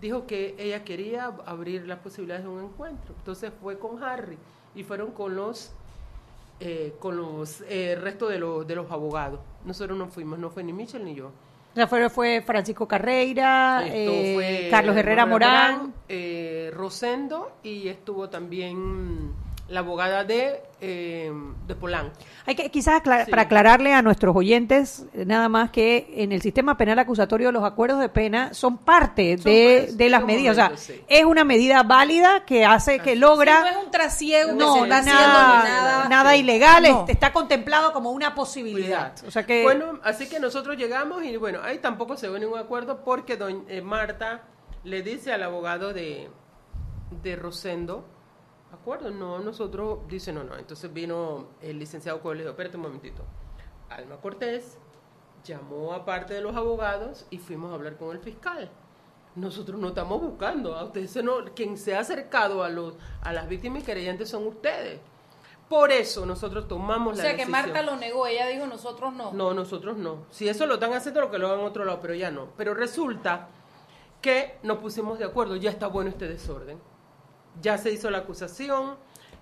Dijo que ella quería abrir las posibilidades de un encuentro. Entonces fue con Harry y fueron con los eh, con los eh, resto de los de los abogados. Nosotros no fuimos, no fue ni Michel ni yo. O sea, fue, fue Francisco Carreira, eh, fue Carlos Herrera Morán. eh, Rosendo y estuvo también la abogada de, eh, de Polanco. Hay que quizás aclar- Sí. para aclararle a nuestros oyentes nada más que en el sistema penal acusatorio los acuerdos de pena son parte Son de, de las medidas. O sea, sí. es una medida válida que hace que logra no es un trasiego no, nada, ni nada. nada ilegal, No. este, está contemplado como una posibilidad. O sea que Bueno, así que nosotros llegamos y bueno, ahí tampoco se ve ningún acuerdo porque doña eh, Marta le dice al abogado de, de Rosendo, ¿acuerdo? No, nosotros, dice no, no. Entonces vino el licenciado Cole dijo, espérate un momentito. Alma Cortés llamó a parte de los abogados y fuimos a hablar con el fiscal. Nosotros no estamos buscando, a ustedes se no, quien se ha acercado a los a las víctimas y querellantes son ustedes. Por eso nosotros tomamos O la sea que decisión. Marta lo negó, ella dijo nosotros no. No, nosotros no. Si eso lo están haciendo, lo que lo hagan otro lado, pero ya no. Pero resulta que nos pusimos de acuerdo, ya está bueno este desorden. Ya se hizo la acusación,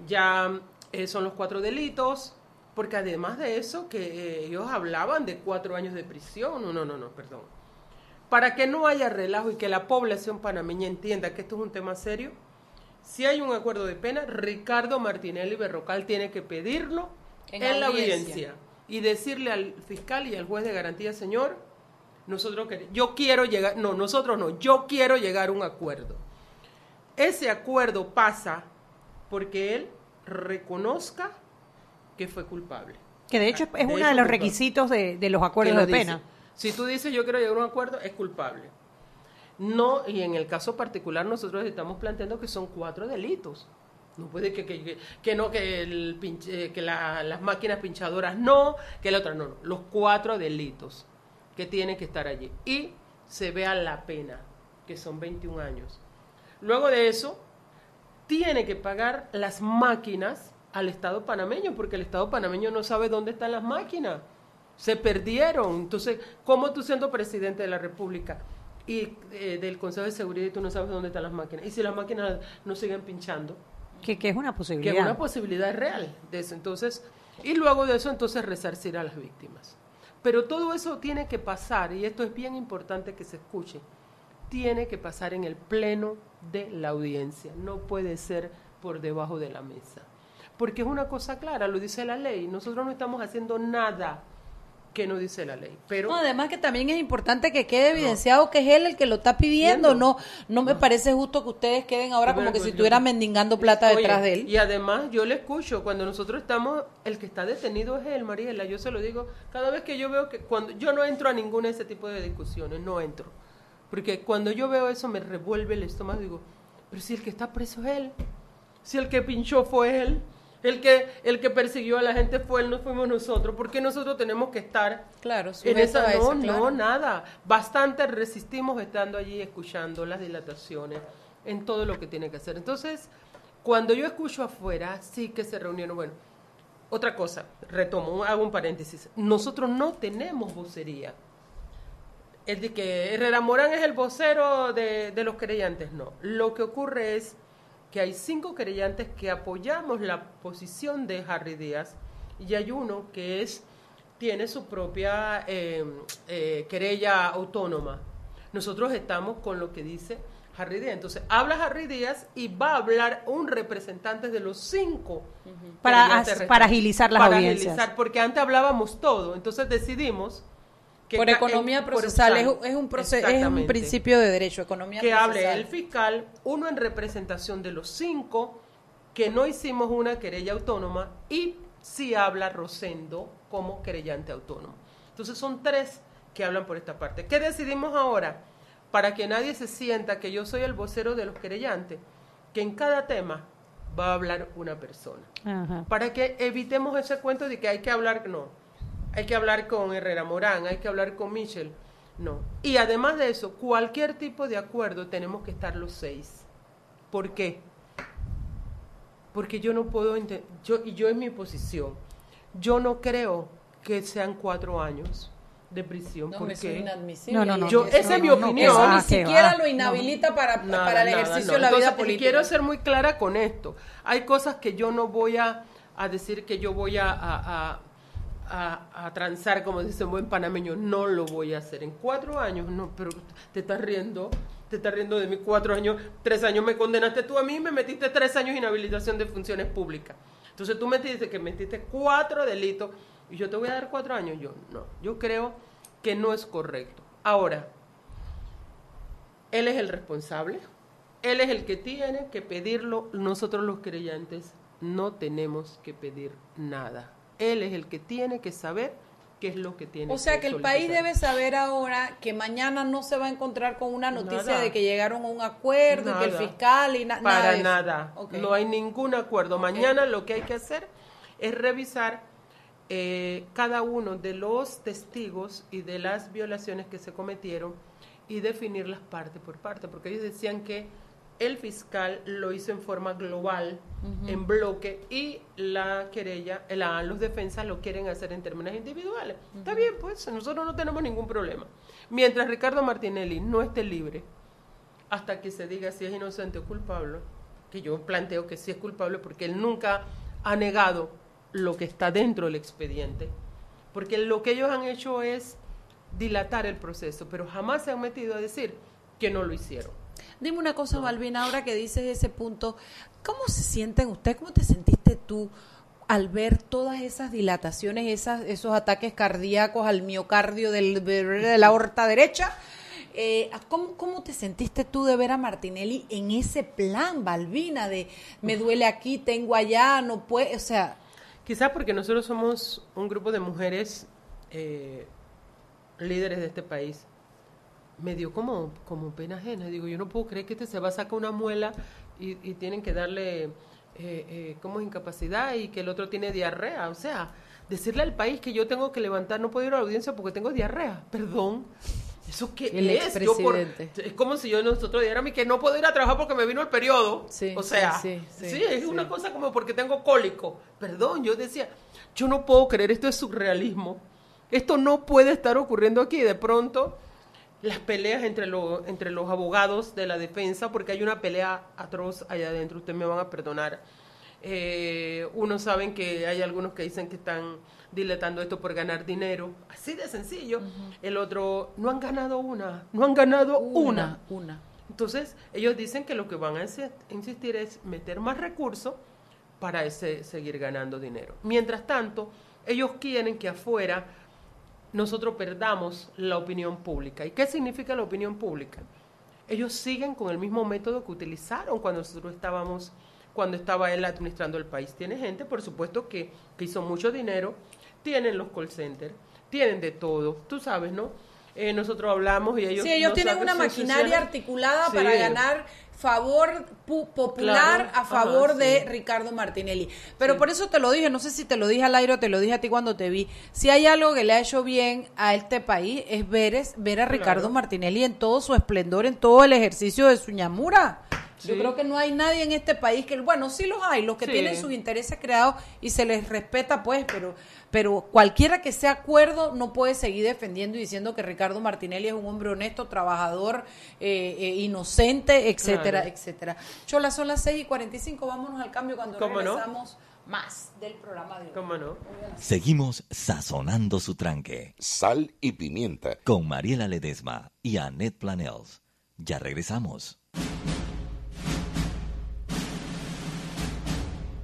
ya eh, son los cuatro delitos, porque además de eso, que eh, ellos hablaban de cuatro años de prisión. No, no, no, no, perdón. Para que no haya relajo y que la población panameña entienda que esto es un tema serio, si hay un acuerdo de pena, Ricardo Martinelli Berrocal tiene que pedirlo En en, la audiencia. y decirle al fiscal y al juez de garantía, señor, nosotros yo quiero llegar, no, nosotros no, yo quiero llegar a un acuerdo. Ese acuerdo pasa porque él reconozca que fue culpable. que de hecho es De uno de los culpable. requisitos de, de los acuerdos de dice. pena. Si tú dices yo quiero llegar a un acuerdo, es culpable. No, y en el caso particular nosotros estamos planteando que son cuatro delitos. No puede que, que, que- no, que, el pinche- eh, que la- las máquinas pinchadoras no, que la otra no, no. Los cuatro delitos que tienen que estar allí. Y se vea la pena, que son 21 años. Luego de eso, tiene que pagar las máquinas al Estado panameño, porque el Estado panameño no sabe dónde están las máquinas. Se perdieron. Entonces, ¿cómo tú siendo presidente de la República y eh, del Consejo de Seguridad y tú no sabes dónde están las máquinas? Y si las máquinas no siguen pinchando, Que, que es una que posibilidad. es una posibilidad real de eso. Entonces, y luego de eso, entonces resarcir a las víctimas. Pero todo eso tiene que pasar, y esto es bien importante que se escuche, tiene que pasar en el pleno de la audiencia, no puede ser por debajo de la mesa. Porque es una cosa clara, lo dice la ley, nosotros no estamos haciendo nada que no dice la ley. Pero No, además que también es importante que quede evidenciado que es él el que lo está pidiendo. No, no me parece justo que ustedes queden ahora como que si estuvieran mendigando plata Oye, detrás de él. Y además yo le escucho, cuando nosotros estamos, el que está detenido es él, Mariela, yo se lo digo, cada vez que yo veo que cuando yo no entro a ninguna de ese tipo de discusiones, no entro. Porque cuando yo veo eso me revuelve el estómago, digo, pero si el que está preso es él, si el que pinchó fue él, el que el que persiguió a la gente fue él, no fuimos nosotros, ¿por qué nosotros tenemos que estar Claro, en esa a no, eso, no, claro. nada. Bastante resistimos estando allí escuchando las dilataciones en todo lo que tiene que hacer. Entonces, cuando yo escucho afuera, sí que se reunieron. Bueno, otra cosa, retomo, hago un paréntesis. Nosotros no tenemos vocería. El de que Herrera Morán es el vocero de, de los querellantes, no. Lo que ocurre es que hay cinco querellantes que apoyamos la posición de Harry Díaz y hay uno que es tiene su propia eh, eh, querella autónoma. Nosotros estamos con lo que dice Harry Díaz. Entonces, habla Harry Díaz y va a hablar un representante de los cinco. Para para agilizar las Para audiencias. agilizar, porque antes hablábamos todo. Entonces decidimos que por economía procesal es, un es un principio de derecho, economía que hable el fiscal, uno en representación de los cinco, que no hicimos una querella autónoma, y sí habla Rosendo como querellante autónomo. Entonces son tres que hablan por esta parte. ¿Qué decidimos ahora? Para que nadie se sienta que yo soy el vocero de los querellantes, que en cada tema va a hablar una persona. Ajá. Para que evitemos ese cuento de que hay que hablar, no, hay que hablar con Herrera Morán, hay que hablar con Michel, no. Y además de eso, cualquier tipo de acuerdo tenemos que estar los seis. ¿Por qué? Porque yo no puedo, yo, y yo en mi posición, yo no creo que sean cuatro años de prisión. No, ¿Por me qué? suena inadmisible. No, no, no. Yo- esa es mi no, opinión. Eso ni siquiera lo inhabilita para, Nada, para el nada, ejercicio no. de la vida Entonces, y política. quiero ser muy clara con esto. Hay cosas que yo no voy a, a decir que yo voy a, a, a- a- a transar, como dice un buen panameño. No lo voy a hacer. En cuatro años, no, pero te estás riendo. Te estás riendo de mis cuatro años. Tres años me condenaste tú a mí me metiste tres años inhabilitación de funciones públicas. Entonces tú me dices que metiste cuatro delitos y yo te voy a dar cuatro años. Yo no. Yo creo que no es correcto. Ahora, él es el responsable, él es el que tiene que pedirlo, nosotros los creyentes no tenemos que pedir nada. Él es el que tiene que saber qué es lo que tiene O sea que el país debe saber ahora que mañana no se va a encontrar con una noticia Nada. de que llegaron a un acuerdo y que el fiscal y na- Para nada. no hay ningún acuerdo. Mañana lo que hay que hacer es revisar eh, cada uno de los testigos y de las violaciones que se cometieron y definirlas parte por parte, porque ellos decían que el fiscal lo hizo en forma global, en bloque, y la querella, la, los defensas lo quieren hacer en términos individuales. Está bien, pues nosotros no tenemos ningún problema. Mientras Ricardo Martinelli no esté libre, hasta que se diga si es inocente o culpable, que yo planteo que sí es culpable porque él nunca ha negado lo que está dentro del expediente, porque lo que ellos han hecho es dilatar el proceso, pero jamás se han metido a decir que no lo hicieron. Dime una cosa, Malvina, ahora que dices ese punto, ¿cómo se sienten ustedes? ¿Cómo te sentiste tú al ver todas esas dilataciones, esas, esos ataques cardíacos al miocardio del, de la aorta derecha? Eh, ¿cómo, ¿Cómo te sentiste tú de ver a Martinelli en ese plan, Balbina, de me duele aquí, tengo allá, no puede, o sea, Quizás porque nosotros somos un grupo de mujeres eh, líderes de este país. Me dio como, como pena ajena. Digo, yo no puedo creer que este se va a sacar una muela y, y tienen que darle eh, eh, como incapacidad y que el otro tiene diarrea. O sea, decirle al país que yo tengo que levantar, no puedo ir a la audiencia porque tengo diarrea. Perdón. ¿Eso qué El es? Yo por- expresidente. es como si yo nosotros dijéramos que no puedo ir a trabajar porque me vino el periodo. Sí, o sea, sí, sí, es una cosa como porque tengo cólico. Perdón, yo decía, yo no puedo creer, esto es surrealismo. Esto no puede estar ocurriendo aquí. De pronto, las peleas entre, los entre los abogados de la defensa, porque hay una pelea atroz allá adentro, ustedes me van a perdonar. Eh, unos saben que hay algunos que dicen que están diletando esto por ganar dinero, así de sencillo. El otro, no han ganado una, no han ganado una. una, una. Entonces, ellos dicen que lo que van a insi- insistir es meter más recursos para ese, seguir ganando dinero. Mientras tanto, ellos quieren que afuera nosotros perdamos la opinión pública. ¿Y qué significa la opinión pública? Ellos siguen con el mismo método que utilizaron cuando nosotros estábamos, cuando estaba él administrando el país. Tiene gente, por supuesto, que, que hizo mucho dinero, tienen los call centers, tienen de todo, tú sabes, ¿no? Eh, nosotros hablamos y ellos... Sí, ellos no tienen una maquinaria articulada Sí. para ganar favor pu- popular Claro, a favor ajá, de sí. Ricardo Martinelli. Pero Sí. por eso te lo dije, no sé si te lo dije al aire o te lo dije a ti cuando te vi. Si hay algo que le ha hecho bien a este país es ver, es, ver a Ricardo Claro. Martinelli en todo su esplendor, en todo el ejercicio de su ñamura. Yo creo que no hay nadie en este país que, bueno, sí los hay, los que Sí. tienen sus intereses creados y se les respeta, pues, pero, pero cualquiera que sea acuerdo no puede seguir defendiendo y diciendo que Ricardo Martinelli es un hombre honesto, trabajador, eh, eh, inocente, etcétera, Claro. etcétera. Chola, son las 6 y 45, vámonos al cambio cuando ¿Cómo no? regresamos más del programa de hoy. ¿Cómo no? Seguimos sazonando su tranque. Sal y pimienta. Con Mariela Ledesma y Annette Planels. Ya regresamos.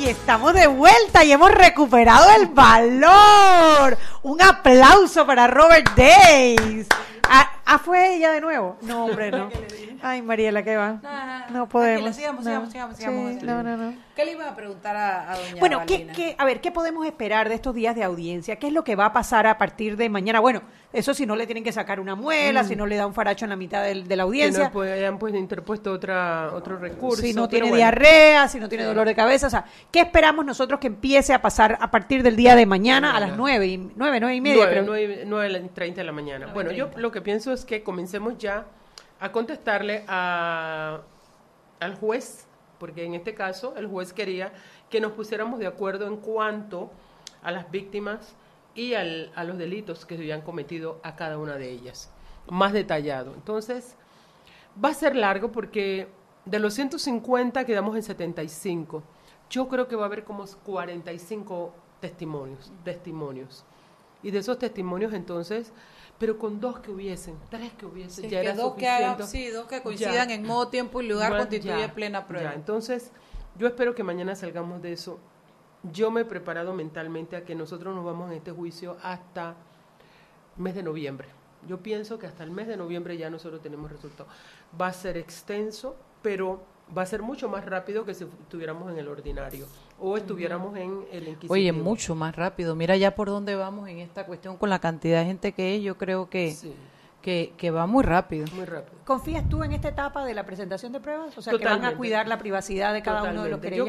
Y estamos de vuelta y hemos recuperado el valor. Un aplauso para Robert Days. Ah, ah, fue ella de nuevo. No, hombre, no. Ay, Mariela, ¿qué va? No podemos. Tranquila, sigamos, No. sigamos, sigamos, sigamos. Sí, no, no, no. ¿Qué le ibas a preguntar a, a doña Bueno, ¿qué, qué- a ver, ¿qué podemos esperar de estos días de audiencia? ¿Qué es lo que va a pasar a partir de mañana? Bueno, eso si no le tienen que sacar una muela, si no le da un faracho en la mitad del- de la audiencia. no pues, hayan pues interpuesto otra, otro recurso. si no tiene bueno. diarrea, si no tiene dolor de cabeza, o sea, ¿qué esperamos nosotros que empiece a pasar a partir del día de mañana a las nueve, y, nueve, nueve y media? Nueve, creo? nueve, nueve y treinta de la mañana. bueno, yo lo que pienso es que comencemos ya a contestarle a, al juez, porque en este caso el juez quería que nos pusiéramos de acuerdo en cuanto a las víctimas y al- a los delitos que se habían cometido a cada una de ellas, más detallado. Entonces, va a ser largo porque de los 150 quedamos en 75. Yo creo que va a haber como 45 testimonios, testimonios. Y de esos testimonios entonces, pero con dos que hubiesen, tres que hubiesen, Sí, ya que era dos que hagan- suficiente. sí, dos que coincidan Ya. en modo, tiempo y lugar constituye ya, plena prueba. Entonces, yo espero que mañana salgamos de eso. Yo me he preparado mentalmente a que nosotros nos vamos en este juicio hasta mes de noviembre. Yo pienso que hasta el mes de noviembre ya nosotros tenemos resultado. Va a ser extenso, pero va a ser mucho más rápido que si estuviéramos en el ordinario o estuviéramos en el inquisitivo. Oye, mucho más rápido. Mira ya por dónde vamos en esta cuestión con la cantidad de gente que es. Yo creo que, Sí, que, que va muy rápido. muy rápido. ¿Confías tú en esta etapa de la presentación de pruebas? O sea, que van a cuidar la privacidad de cada uno de los creo,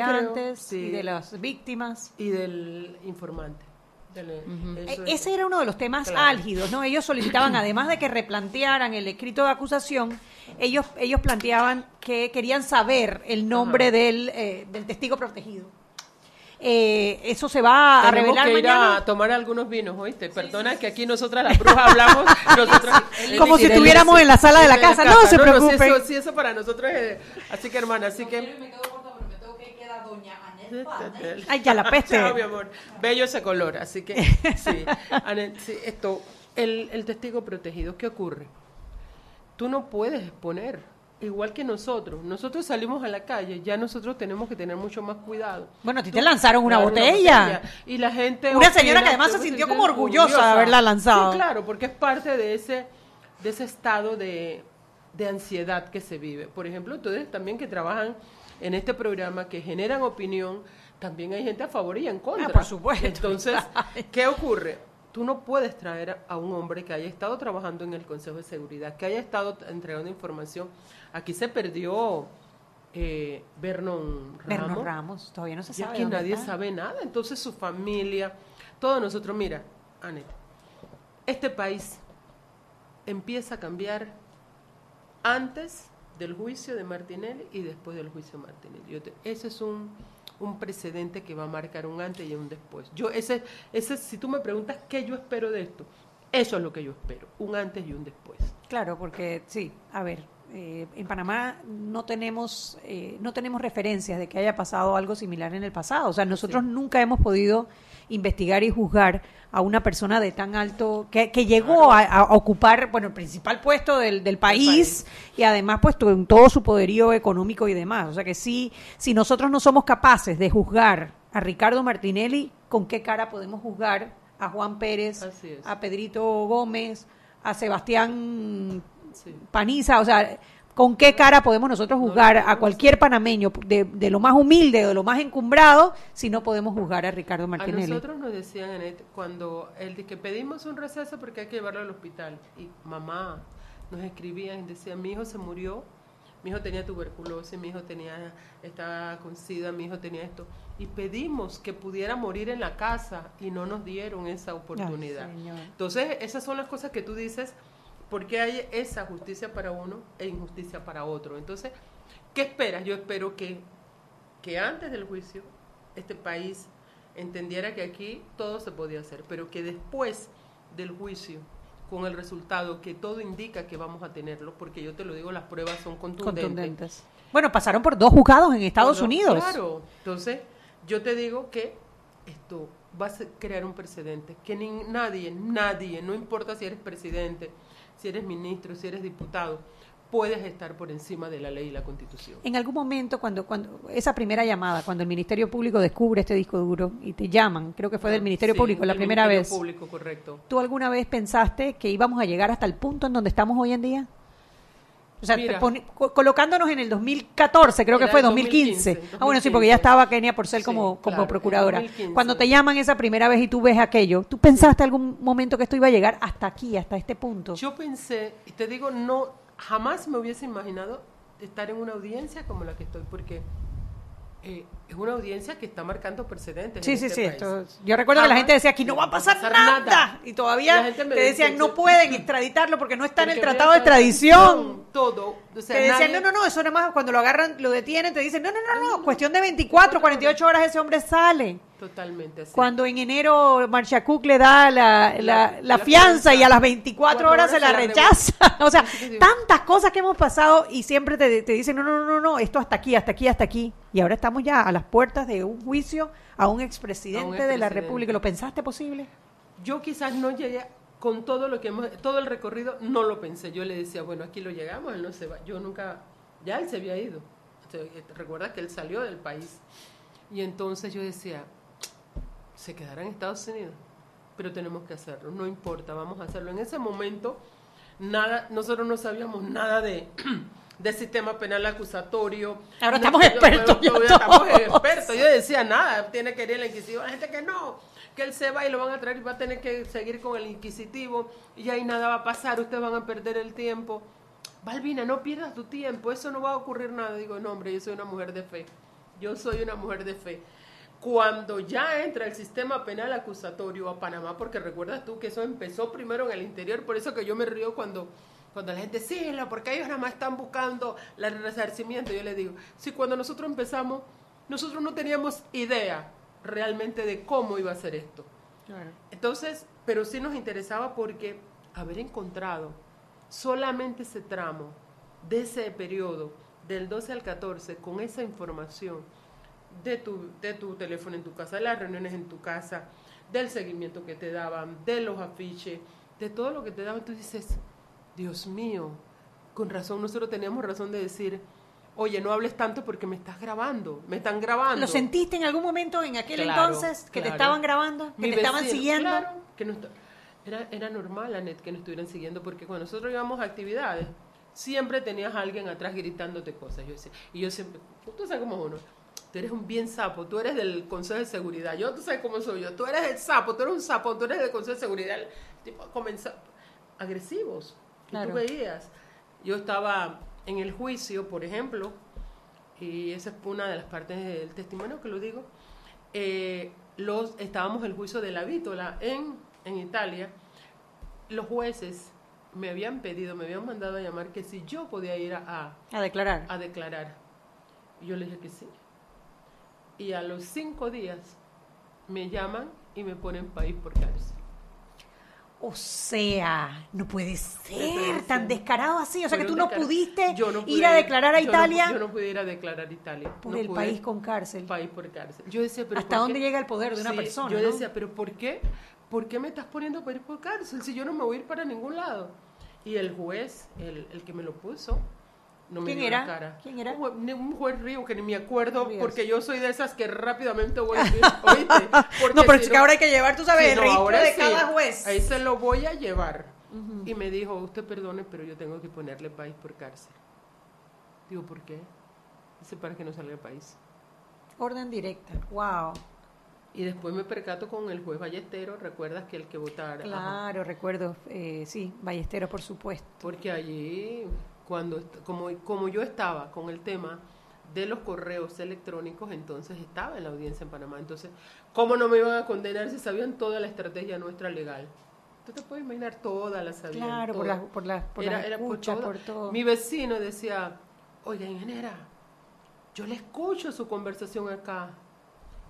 sí. y de las víctimas. Y del informante. Del- eso E- es- Ese era uno de los temas Claro. álgidos, ¿no? Ellos solicitaban, además de que replantearan el escrito de acusación, ellos, ellos planteaban que querían saber el nombre del, eh, del testigo protegido. Eh, eso se va a revelar que ir mañana. a tomar algunos vinos, ¿oíste? Perdona que aquí nosotras las brujas hablamos. nosotras- Como si estuviéramos sí, en la sala de la sí, casa. No se sí, preocupen. eso, sí, eso para nosotros es... Así que, hermana, así que... me quedo corta, pero me tengo que quedar doña Anel Panel. Ay, ya la peste. Chao, mi amor. Bello ese color, así que sí. Sí, esto, el, el testigo protegido, ¿qué ocurre? Tú no puedes exponer, igual que nosotros. Nosotros salimos a la calle, ya nosotros tenemos que tener mucho más cuidado. Bueno, a ti te lanzaron una botella. Y la gente... Una señora que además se sintió como orgullosa de haberla lanzado. Sí, claro, porque es parte de ese, de ese estado de, de ansiedad que se vive. Por ejemplo, ustedes también que trabajan en este programa, que generan opinión, también hay gente a favor y en contra. Ah, por supuesto. Entonces, ¿qué ocurre? Tú no puedes traer a un hombre que haya estado trabajando en el Consejo de Seguridad, que haya estado entregando información. Aquí se perdió eh, Vernon Ramos. Vernon Ramos, todavía no se Y sabe. aquí dónde nadie está. sabe nada. Entonces su familia, todos nosotros, mira, Anet, este país empieza a cambiar antes del juicio de Martinelli y después del juicio de Martinelli. Yo te- ese es un, un precedente que va a marcar un antes y un después. Yo ese, ese, si tú me preguntas qué yo espero de esto, eso es lo que yo espero, un antes y un después. Claro, porque sí, a ver, eh, en Panamá no tenemos eh, no tenemos referencias de que haya pasado algo similar en el pasado. O sea, nosotros nunca hemos podido investigar y juzgar a una persona de tan alto que, que llegó a, a ocupar bueno el principal puesto del, del país, y además pues con todo su poderío económico y demás. O sea que sí, si nosotros no somos capaces de juzgar a Ricardo Martinelli, ¿con qué cara podemos juzgar a Juan Pérez, a Pedrito Gómez, a Sebastián Sí. Paniza, o sea, ¿con qué cara podemos nosotros juzgar a cualquier panameño de, de lo más humilde, de lo más encumbrado, si no podemos juzgar a Ricardo A Martinelli? nosotros nos decían, Anet, cuando él dice que pedimos un receso porque hay que llevarlo al hospital. Y mamá nos escribían y decían, mi hijo se murió, mi hijo tenía tuberculosis, mi hijo tenía, estaba con sida, mi hijo tenía esto. Y pedimos que pudiera morir en la casa y no nos dieron esa oportunidad. Entonces, esas son las cosas que tú dices, porque hay esa justicia para uno e injusticia para otro. Entonces, ¿qué esperas? Yo espero que, que antes del juicio este país entendiera que aquí todo se podía hacer, pero que después del juicio, con el resultado que todo indica que vamos a tenerlo, porque yo te lo digo, las pruebas son contundentes. Contundentes. Bueno, pasaron por dos juzgados en Estados Unidos. Claro, entonces yo te digo que esto va a crear un precedente, que ni, nadie, nadie, no importa si eres presidente, si eres ministro, si eres diputado, puedes estar por encima de la ley y la constitución. En algún momento, cuando, cuando esa primera llamada, cuando el Ministerio Público descubre este disco duro y te llaman, creo que fue del Ministerio Sí, Público la primera Ministerio vez, Público, correcto. ¿tú alguna vez pensaste que íbamos a llegar hasta el punto en donde estamos hoy en día? O sea, pone- colocándonos en el 2014, creo que fue el 2015. 2015, Ah, bueno, sí, porque ya estaba Kenia Porcel Sí, como, como claro, procuradora. en 2015. Cuando te llaman esa primera vez y tú ves aquello, ¿tú pensaste algún momento que esto iba a llegar hasta aquí, hasta este punto? Yo pensé, y te digo, no, jamás me hubiese imaginado estar en una audiencia como la que estoy, porque eh, es una audiencia que está marcando precedentes. Sí, en sí, este sí. país. esto- yo recuerdo que la gente decía aquí no va a pasar, nada. Y La todavía te decían decía, no pueden extraditarlo porque no está en el Porque tratado de extradición. Todo. O sea, Que decían, nadie- no, no, no, eso nada más cuando lo agarran, lo detienen, te dicen, no, no, no, no, cuestión de 24, 48 horas ese hombre sale. Totalmente así. Cuando en enero Marchacuk le da la, la, La- la fianza fianza, y a las 24 cuatro horas se horas la se la rechaza. O sea, tantas cosas que hemos pasado y siempre te, te dicen, no, no, no, no, no, esto hasta aquí, hasta aquí, hasta aquí. Y ahora estamos ya a las puertas de un juicio a un expresidente A un de la expresidente. República. ¿Lo pensaste posible? Yo quizás no llegué con todo lo que hemos, todo el recorrido, no lo pensé. Yo le decía, bueno, aquí lo llegamos, él no se va. Yo nunca, ya él se había ido. O sea, recuerda que él salió del país. Y entonces yo decía, se quedará en Estados Unidos, pero tenemos que hacerlo, no importa, vamos a hacerlo. En ese momento, nada, nosotros no sabíamos nada de, de sistema penal acusatorio. Ahora No, estamos yo- expertos yo- ya estamos expertos. Yo decía, nada, tiene que ir el inquisitivo. La gente que no, que él se va y lo van a traer y va a tener que seguir con el inquisitivo y ahí nada va a pasar, ustedes van a perder el tiempo. Balbina, no pierdas tu tiempo, eso no va a ocurrir nada. Digo, no, hombre, yo soy una mujer de fe. Yo soy una mujer de fe. Cuando ya entra el sistema penal acusatorio a Panamá, porque recuerdas tú que eso empezó primero en el interior, por eso que yo me río cuando, cuando la gente, sí, porque ellos nada más están buscando el resarcimiento. Yo le digo, sí, cuando nosotros empezamos, nosotros no teníamos idea realmente de cómo iba a ser esto. Entonces, pero sí nos interesaba porque haber encontrado solamente ese tramo de ese periodo, del 12 al 14, con esa información de tu, de tu teléfono en tu casa, de las reuniones en tu casa, del seguimiento que te daban, de los afiches, de todo lo que te daban, tú dices, Dios mío, con razón, nosotros teníamos razón de decir, oye, no hables tanto porque me estás grabando, me están grabando. ¿Lo sentiste en algún momento en aquel entonces que te estaban grabando, que te estaban siguiendo? Claro, que no era, era normal, Anet, que nos estuvieran siguiendo porque cuando nosotros íbamos a actividades, siempre tenías a alguien atrás gritándote cosas. Yo decía, y yo siempre, tú sabes cómo es uno, tú eres un bien sapo, tú eres del Consejo de Seguridad, yo tú sabes cómo soy yo, tú eres el sapo, tú eres un sapo, tú eres del Consejo de Seguridad, tipo, comenzar agresivos. Y tú veías, yo estaba en el juicio, por ejemplo, y esa es una de las partes del testimonio que lo digo, eh, los, estábamos en el juicio de la vítola en, en Italia, los jueces me habían pedido, me habían mandado a llamar que si yo podía ir a, a declarar. A declarar. Y yo le dije que sí. Y a los cinco días me llaman y me ponen país por cárcel. O sea, no puede ser tan descarado así. O sea, que tú no pudiste ir a declarar a Italia. yo no pude ir a declarar a Italia. Por el país con cárcel. País por cárcel. Yo decía, pero ¿Hasta dónde llega el poder de una persona? Yo decía, pero ¿por qué? ¿Por qué me estás poniendo país por cárcel si yo no me voy a ir para ningún lado? Y el juez, el, el que me lo puso, no me dio era? la cara. ¿Quién era? Un, juez río que ni me acuerdo porque yo soy de esas que rápidamente voy a decir, oíste. no, pero es que ahora hay que llevar, tú sabes, el ritmo de cada juez. Ahí se lo voy a llevar. Y me dijo, usted perdone, pero yo tengo que ponerle país por cárcel. Digo, ¿por qué? Dice, para que no salga el país. Orden directa, wow. Y después me percato con el juez Ballesteros, ¿recuerdas que el que votara? Claro, recuerdo, eh, sí, Ballesteros, por supuesto. Porque allí, cuando, como, como yo estaba con el tema de los correos electrónicos, entonces estaba en la audiencia en Panamá. Entonces, ¿cómo no me iban a condenar si sabían toda la estrategia nuestra legal? Tú te puedes imaginar toda la sabían. Claro, por la, por la, por era, escucha, por, todo. Mi vecino decía, oiga, ingeniera, yo le escucho su conversación acá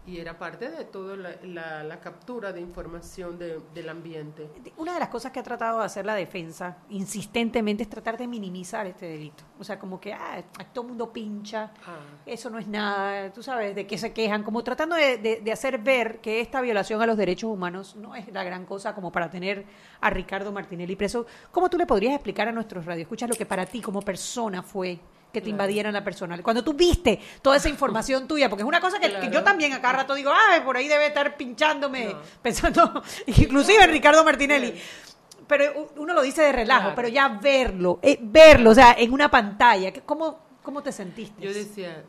y era parte de toda la, la, captura de información del ambiente. Una de las cosas que ha tratado de hacer la defensa insistentemente es tratar de minimizar este delito. O sea, como que ah, todo el mundo pincha, ah. eso no es nada, tú sabes de qué se quejan, como tratando de, de, hacer ver que esta violación a los derechos humanos no es la gran cosa como para tener a Ricardo Martinelli preso. ¿Cómo tú le podrías explicar a nuestros radioescuchas lo que para ti como persona fue? Que te invadieran la personal. Cuando tú viste toda esa información tuya, porque es una cosa que, yo también a cada rato digo, ay, por ahí debe estar pinchándome, pensando, inclusive Ricardo Martinelli. Pero uno lo dice de relajo, pero ya verlo, eh, verlo, o sea, en una pantalla, ¿cómo, ¿cómo te sentiste? Yo decía,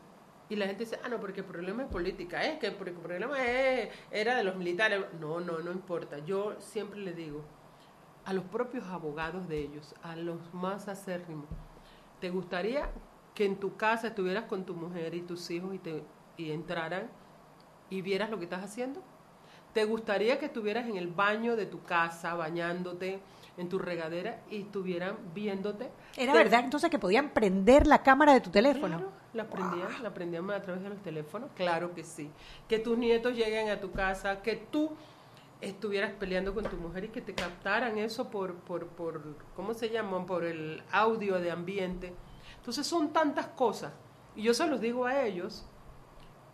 y la gente dice, ah, no, porque el problema es política, es que porque el problema es, era de los militares. No, no, no importa. Yo siempre le digo a los propios abogados de ellos, a los más acérrimos, ¿te gustaría que en tu casa estuvieras con tu mujer y tus hijos y, te, y entraran y vieras lo que estás haciendo? ¿Te gustaría que estuvieras en el baño de tu casa bañándote en tu regadera y estuvieran viéndote? ¿Era verdad entonces que podían prender la cámara de tu teléfono? Claro, la prendían, la prendían a través de los teléfonos, claro que sí. Que tus nietos lleguen a tu casa, que tú estuvieras peleando con tu mujer y que te captaran eso por, por, por ¿cómo se llaman? Por el audio de ambiente entonces son tantas cosas. Y yo se los digo a ellos.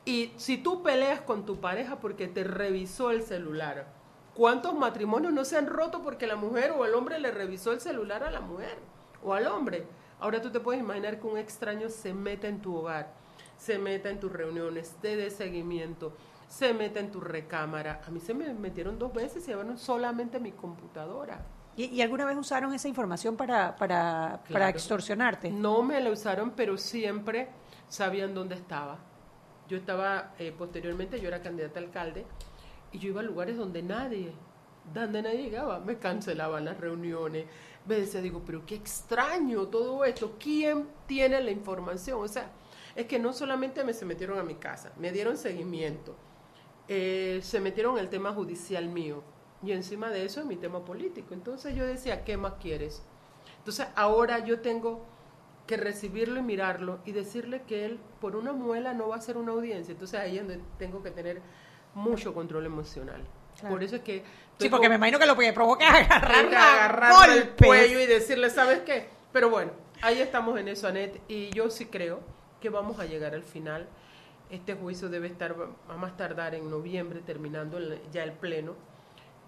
Y si tú peleas con tu pareja porque te revisó el celular, ¿cuántos matrimonios no se han roto porque la mujer o el hombre le revisó el celular a la mujer o al hombre? Ahora tú te puedes imaginar que un extraño se meta en tu hogar, se meta en tus reuniones, te dé seguimiento, se meta en tu recámara. A mí se me metieron dos veces y llevaron solamente mi computadora. ¿Y, alguna vez usaron esa información para, para, para extorsionarte? No me la usaron, pero siempre sabían dónde estaba. Yo estaba, eh, posteriormente, yo era candidata a alcalde y yo iba a lugares donde nadie, donde nadie llegaba. Me cancelaban las reuniones. Me decía, digo, pero qué extraño todo esto. ¿Quién tiene la información? O sea, es que no solamente me se metieron a mi casa, me dieron seguimiento. Eh, se metieron el tema judicial mío y encima de eso es mi tema político. Entonces yo decía, ¿qué más quieres? Entonces ahora yo tengo que recibirlo y mirarlo y decirle que él por una muela no va a hacer una audiencia. Entonces ahí es donde tengo que tener mucho control emocional. Claro. Por eso es que... Sí, porque me imagino que lo que provoca es agarrar, el cuello y decirle, ¿sabes qué? Pero bueno, ahí estamos en eso, Anet, y yo sí creo que vamos a llegar al final. Este juicio debe estar a más tardar en noviembre, terminando ya el pleno,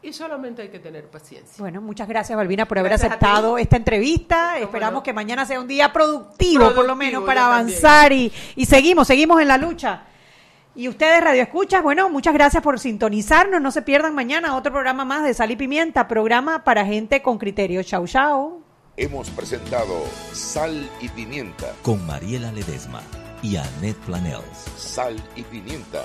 y solamente hay que tener paciencia. Bueno, muchas gracias, Balbina, por haber Gracias aceptado esta entrevista. Cómo Esperamos no. que mañana sea un día productivo, por lo menos, para avanzar y, y seguimos, seguimos en la lucha. Y ustedes, Radio Escuchas, bueno, muchas gracias por sintonizarnos. No se pierdan mañana otro programa más de Sal y Pimienta, programa para gente con criterio. Chau, chau. Hemos presentado Sal y Pimienta. Con Mariela Ledesma y Annette Planels. Sal y Pimienta.